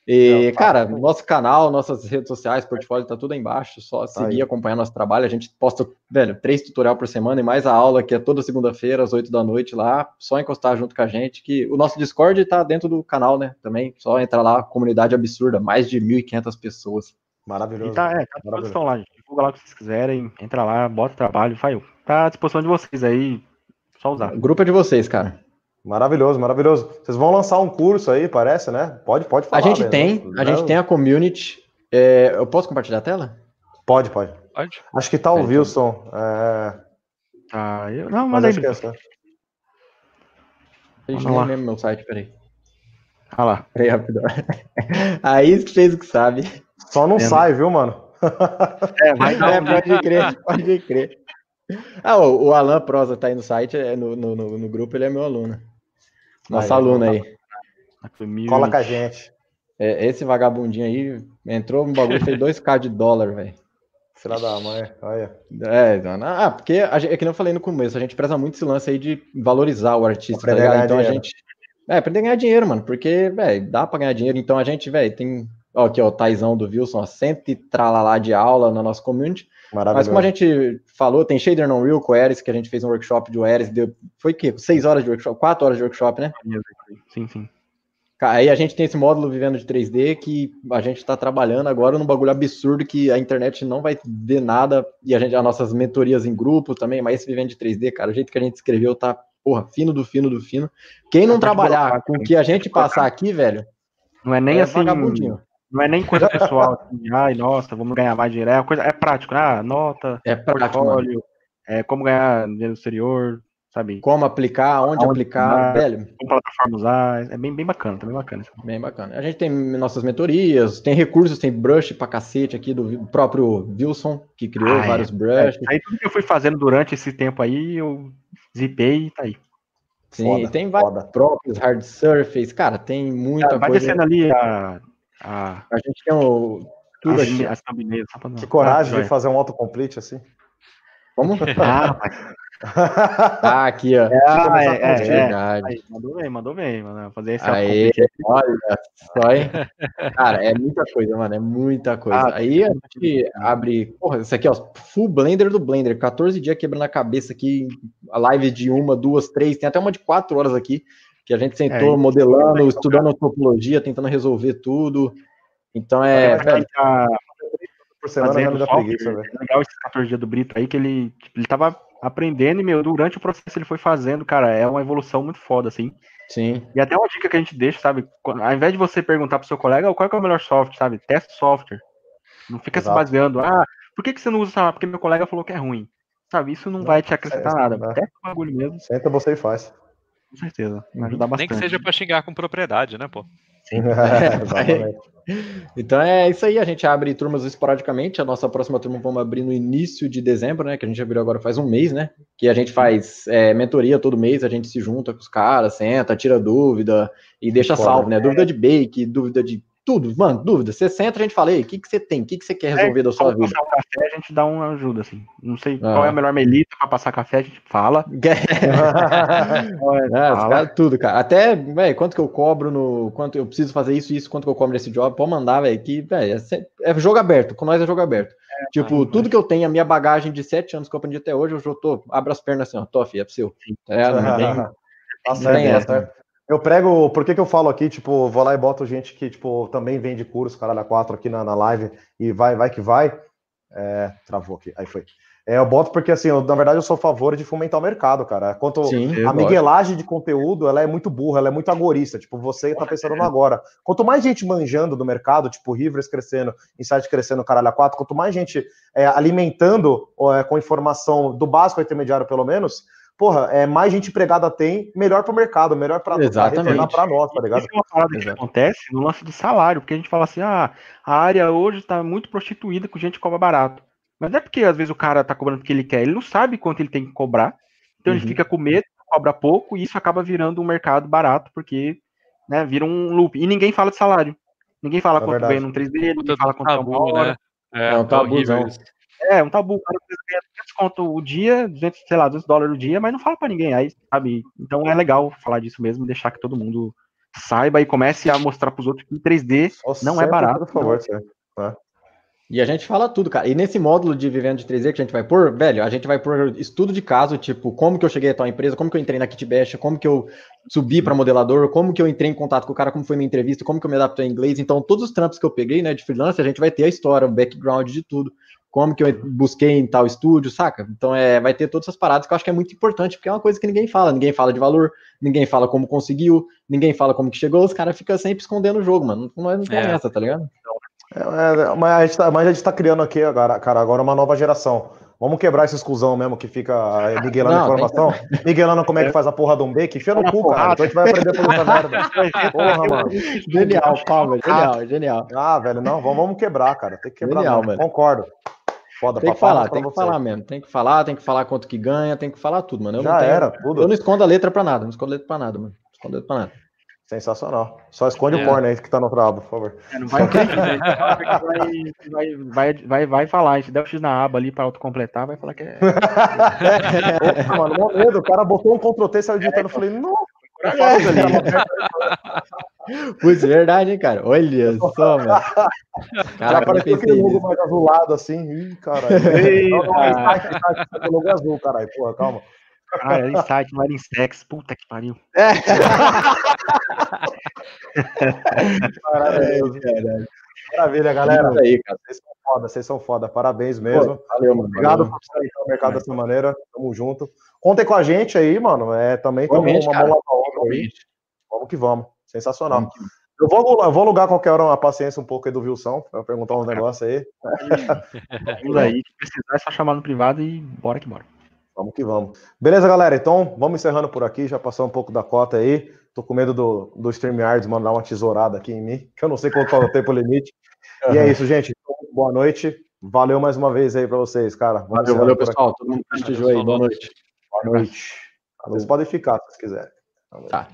E, tá cara, nosso canal, nossas redes sociais, portfólio, tá tudo aí embaixo. Só tá seguir, aí. acompanhar nosso trabalho. A gente posta, velho, três tutorial por semana e mais a aula, que é toda segunda-feira, às oito da noite lá. Só encostar junto com a gente. Que o nosso Discord tá dentro do canal, né? Também. Só entrar lá, comunidade absurda, mais de 1.500 pessoas. Maravilhoso. E tá, é, tá à disposição lá, gente. Divulga lá o que vocês quiserem. Entra lá, bota o trabalho, faz. Tá à disposição de vocês aí. Só usar. O grupo é de vocês, cara. Maravilhoso, maravilhoso. Vocês vão lançar um curso aí, parece, né? Pode, pode falar. A gente tem, a gente tem a community. É, eu posso compartilhar a tela? Pode, pode. Pode. Acho que tá o é, Wilson. É... Ah, eu não, mas, mas aí. Acho que é A gente nem lembra meu site, peraí. Ah lá. Peraí, rapidão. [LAUGHS] Aí fez o que sabe. Só não sai, viu, mano? [LAUGHS] É, vai é, pode crer, pode crer. Ah, o, o Alan Prosa tá aí no site, é no, no, no, no grupo, ele é meu aluno. Nosso aí, aluno aí. Cola com a gente. É, esse vagabundinho aí entrou no bagulho fez 2k de dólar, velho. Filha da mãe, olha. É, ah, porque a gente, é que não falei no começo, a gente preza muito esse lance aí de valorizar o artista, tá ligado? Então dinheiro. a gente. É, aprender a ganhar dinheiro, mano, porque, velho, dá pra ganhar dinheiro. Então a gente, velho, tem. Ó, aqui, ó, o Taizão do Wilson, ó, cento e tralalá de aula na nossa community. Mas como a gente falou, tem Shader Non Real com o Eris, que a gente fez um workshop de Eris, deu, foi o quê? Seis horas de workshop, quatro horas de workshop, né? Sim, sim. Aí a gente tem esse módulo vivendo de 3D que a gente está trabalhando agora num bagulho absurdo que a internet não vai ver nada e a gente as nossas mentorias em grupo também, mas esse vivendo de 3D, cara, o jeito que a gente escreveu tá, porra, fino do fino do fino. Quem não trabalhar com o que a gente passar aqui, velho, não é nem é assim vagabundinho. Não é nem coisa pessoal, assim, [LAUGHS] ai, nossa, vamos ganhar mais dinheiro. É, coisa, é prático, né? Ah, nota, é portfólio, é como ganhar dinheiro no exterior, sabe? Como aplicar, onde, onde aplicar, velho. Como plataforma usar, é bem, bem bacana, tá bem bacana. Bem bacana. A gente tem nossas mentorias, tem recursos, tem brush pra cacete aqui do próprio Wilson, que criou ah, vários é. brushes. É, aí tudo que eu fui fazendo durante esse tempo aí, eu zipei e tá aí. Sim, foda, tem vários próprios hard surface, cara, tem muita coisa. Vai descendo ali a ah, a gente tem o, tudo as, aqui. As que coragem ah, de fazer um autocomplete assim. Como? [LAUGHS] Ah, [LAUGHS] ah, aqui, ó. É, ah, é, é, é. Aí, mandou bem, mandou bem, mano. Fazer esse Aí, olha só, hein? [LAUGHS] Cara, é muita coisa, mano. É muita coisa. Ah, aí a gente abre. Porra, isso aqui, ó. Full Blender do Blender. 14 dias quebrando a cabeça aqui. A live de uma, duas, três. Tem até uma de quatro horas aqui que a gente sentou é, modelando, estudando antropologia, tentando resolver tudo. Então é. Tá por semana fazendo preguiça, é legal esses 14 dias do Brito aí, que ele, tipo, ele tava aprendendo e, meu, durante o processo ele foi fazendo, cara, é uma evolução muito foda, assim. Sim. E até uma dica que a gente deixa, sabe? Ao invés de você perguntar pro seu colega qual é, é o melhor software, sabe? Teste software. Não fica Exato. se baseando, ah, por que, que você não usa, porque meu colega falou que é ruim. Sabe, isso não, não vai te acrescentar é, nada. Testa o bagulho mesmo. Senta você e faz com certeza. Vai ajudar bastante. Nem que seja para xingar com propriedade, né, pô? Sim. [LAUGHS] Então é isso aí, a gente abre turmas esporadicamente. A nossa próxima turma vamos abrir no início de dezembro, né? Que a gente abriu agora faz um mês, né? Que a gente faz é, mentoria todo mês, a gente se junta com os caras, senta, tira dúvida e deixa salvo, né? Dúvida de bake, dúvida de tudo, mano, dúvida. Você senta, a gente fala, ei, o que, que você tem? O que, que você quer resolver é, da sua vida? Passar o café, a gente dá uma ajuda, assim. Não sei ah. qual é a melhor melita para passar café, a gente fala. [LAUGHS] é, fala. tudo, cara. Até, velho, quanto que eu cobro no. Quanto eu preciso fazer isso, isso, quanto que eu cobro nesse job, pode mandar, velho, que, velho, é, é, jogo aberto. Com nós é jogo aberto. É, tipo, tudo que eu tenho, a minha bagagem de sete anos que eu aprendi até hoje, eu já tô, abro as pernas assim, ó, Toff, é pro seu. É, não tem, [LAUGHS] certo, tá certo. Eu prego, por que, que eu falo aqui, tipo, vou lá e boto gente que, tipo, também vende curso, caralho, a quatro aqui na, na live e vai, vai que vai. É, travou aqui, aí foi. É, eu boto porque, assim, eu, na verdade, eu sou a favor de fomentar o mercado, cara. Quanto Sim, a miguelagem de conteúdo, ela é muito burra, ela é muito agorista. Tipo, você tá pensando no agora. Quanto mais gente manjando do mercado, tipo, Rivers crescendo, Insight crescendo, caralho, a quatro, quanto mais gente é, alimentando é, com informação do básico ao intermediário, pelo menos, porra, é, mais gente empregada tem, melhor para o mercado, melhor para retornar para nós, tá ligado? Isso é uma parada que acontece no lance do salário, porque a gente fala assim, ah, a área hoje está muito prostituída com gente que cobra barato. Mas não é porque às vezes o cara tá cobrando o que ele quer, ele não sabe quanto ele tem que cobrar, então uhum. ele fica com medo, cobra pouco, e isso acaba virando um mercado barato, porque né, vira um loop. E ninguém fala de salário. Ninguém fala é quanto verdade. ganha num 3D, ninguém fala quanto tabu, é uma hora. Né? É, é um tabu, é, um tabu. O cara ganha 200 conto o dia, 200, sei lá, 200 dólares o dia, mas não fala para ninguém. Aí, sabe? Então é legal falar disso mesmo, deixar que todo mundo saiba e comece a mostrar para os outros que 3D Só não é barato. Por favor, é. E a gente fala tudo, cara. E nesse módulo de vivendo de 3D que a gente vai pôr, velho, a gente vai pôr estudo de caso, tipo, como que eu cheguei a tal empresa, como que eu entrei na Kitbash, como que eu subi para modelador, como que eu entrei em contato com o cara, como foi minha entrevista, como que eu me adaptei em inglês. Então, todos os trampos que eu peguei, né, de freelance, a gente vai ter a história, o background de tudo como que eu busquei em tal estúdio, saca? Então é, vai ter todas essas paradas que eu acho que é muito importante, porque é uma coisa que ninguém fala, ninguém fala de valor, ninguém fala como conseguiu, ninguém fala como que chegou, os caras ficam sempre escondendo o jogo, mano. Não, não tem é. essa, tá ligado? É, é, mas, a gente tá, mas a gente tá criando aqui, agora, cara, agora uma nova geração. Vamos quebrar essa exclusão mesmo que fica miguelando não, informação. Miguelando como é que faz a porra de um B, que enfia no cu, cara. Então a gente vai aprender por essa merda. Porra, mano. Genial, calma, genial, genial. Ah, velho, não, vamos, vamos quebrar, cara. Tem que quebrar. Genial, mano. Concordo. Foda tem que falar, tem que falar mesmo. Tem que falar, tem que falar quanto que ganha, tem que falar tudo, mano. Eu Já tenho, era, tudo. Eu não escondo a letra pra nada, não escondo a letra pra nada, mano. Não escondo a letra pra nada. Sensacional. Só esconde é. o porno aí que tá no trabo, por favor. É, não vai, [LAUGHS] vai, vai, vai, vai, falar. Se der o X na aba ali pra autocompletar, vai falar que é. Opa, mano, mó medo. O cara botou um Ctrl T, saiu digitando. É, eu falei, não. Putz, verdade, hein, cara? Olha [LAUGHS] só, mano. Cara, Já apareceu aquele logo mais azulado assim. Ih, caralho. [LAUGHS] Ei, o logo azul, caralho. Porra, calma. Cara, era insight, não era Instex. Puta que pariu. É. [LAUGHS] Maravilha, Maravilha, galera. É aí, cara. Vocês são foda, vocês são foda. Parabéns mesmo. Pô, valeu, mano. Obrigado valeu. por estar no mercado dessa maneira. Tamo junto. Contem com a gente aí, mano. É, também tem uma mão lá pra outra. Vamos que vamos. Sensacional. Eu vou, eu vou alugar qualquer hora uma paciência um pouco aí do Wilson, para perguntar uns negócios aí. [LAUGHS] Vamos aí, se precisar é só chamar no privado e bora que bora. Vamos que vamos. Beleza, galera? Então, vamos encerrando por aqui. Já passou um pouco da cota aí. Tô com medo do, do StreamYards mandar uma tesourada aqui em mim, que eu não sei qual é o tempo limite. E é isso, gente. Boa noite. Valeu mais uma vez aí para vocês, cara. Vamos valeu, valeu, pessoal. Todo mundo prestigiou aí. Boa noite. Boa noite. Vocês podem ficar se vocês quiserem. Tá.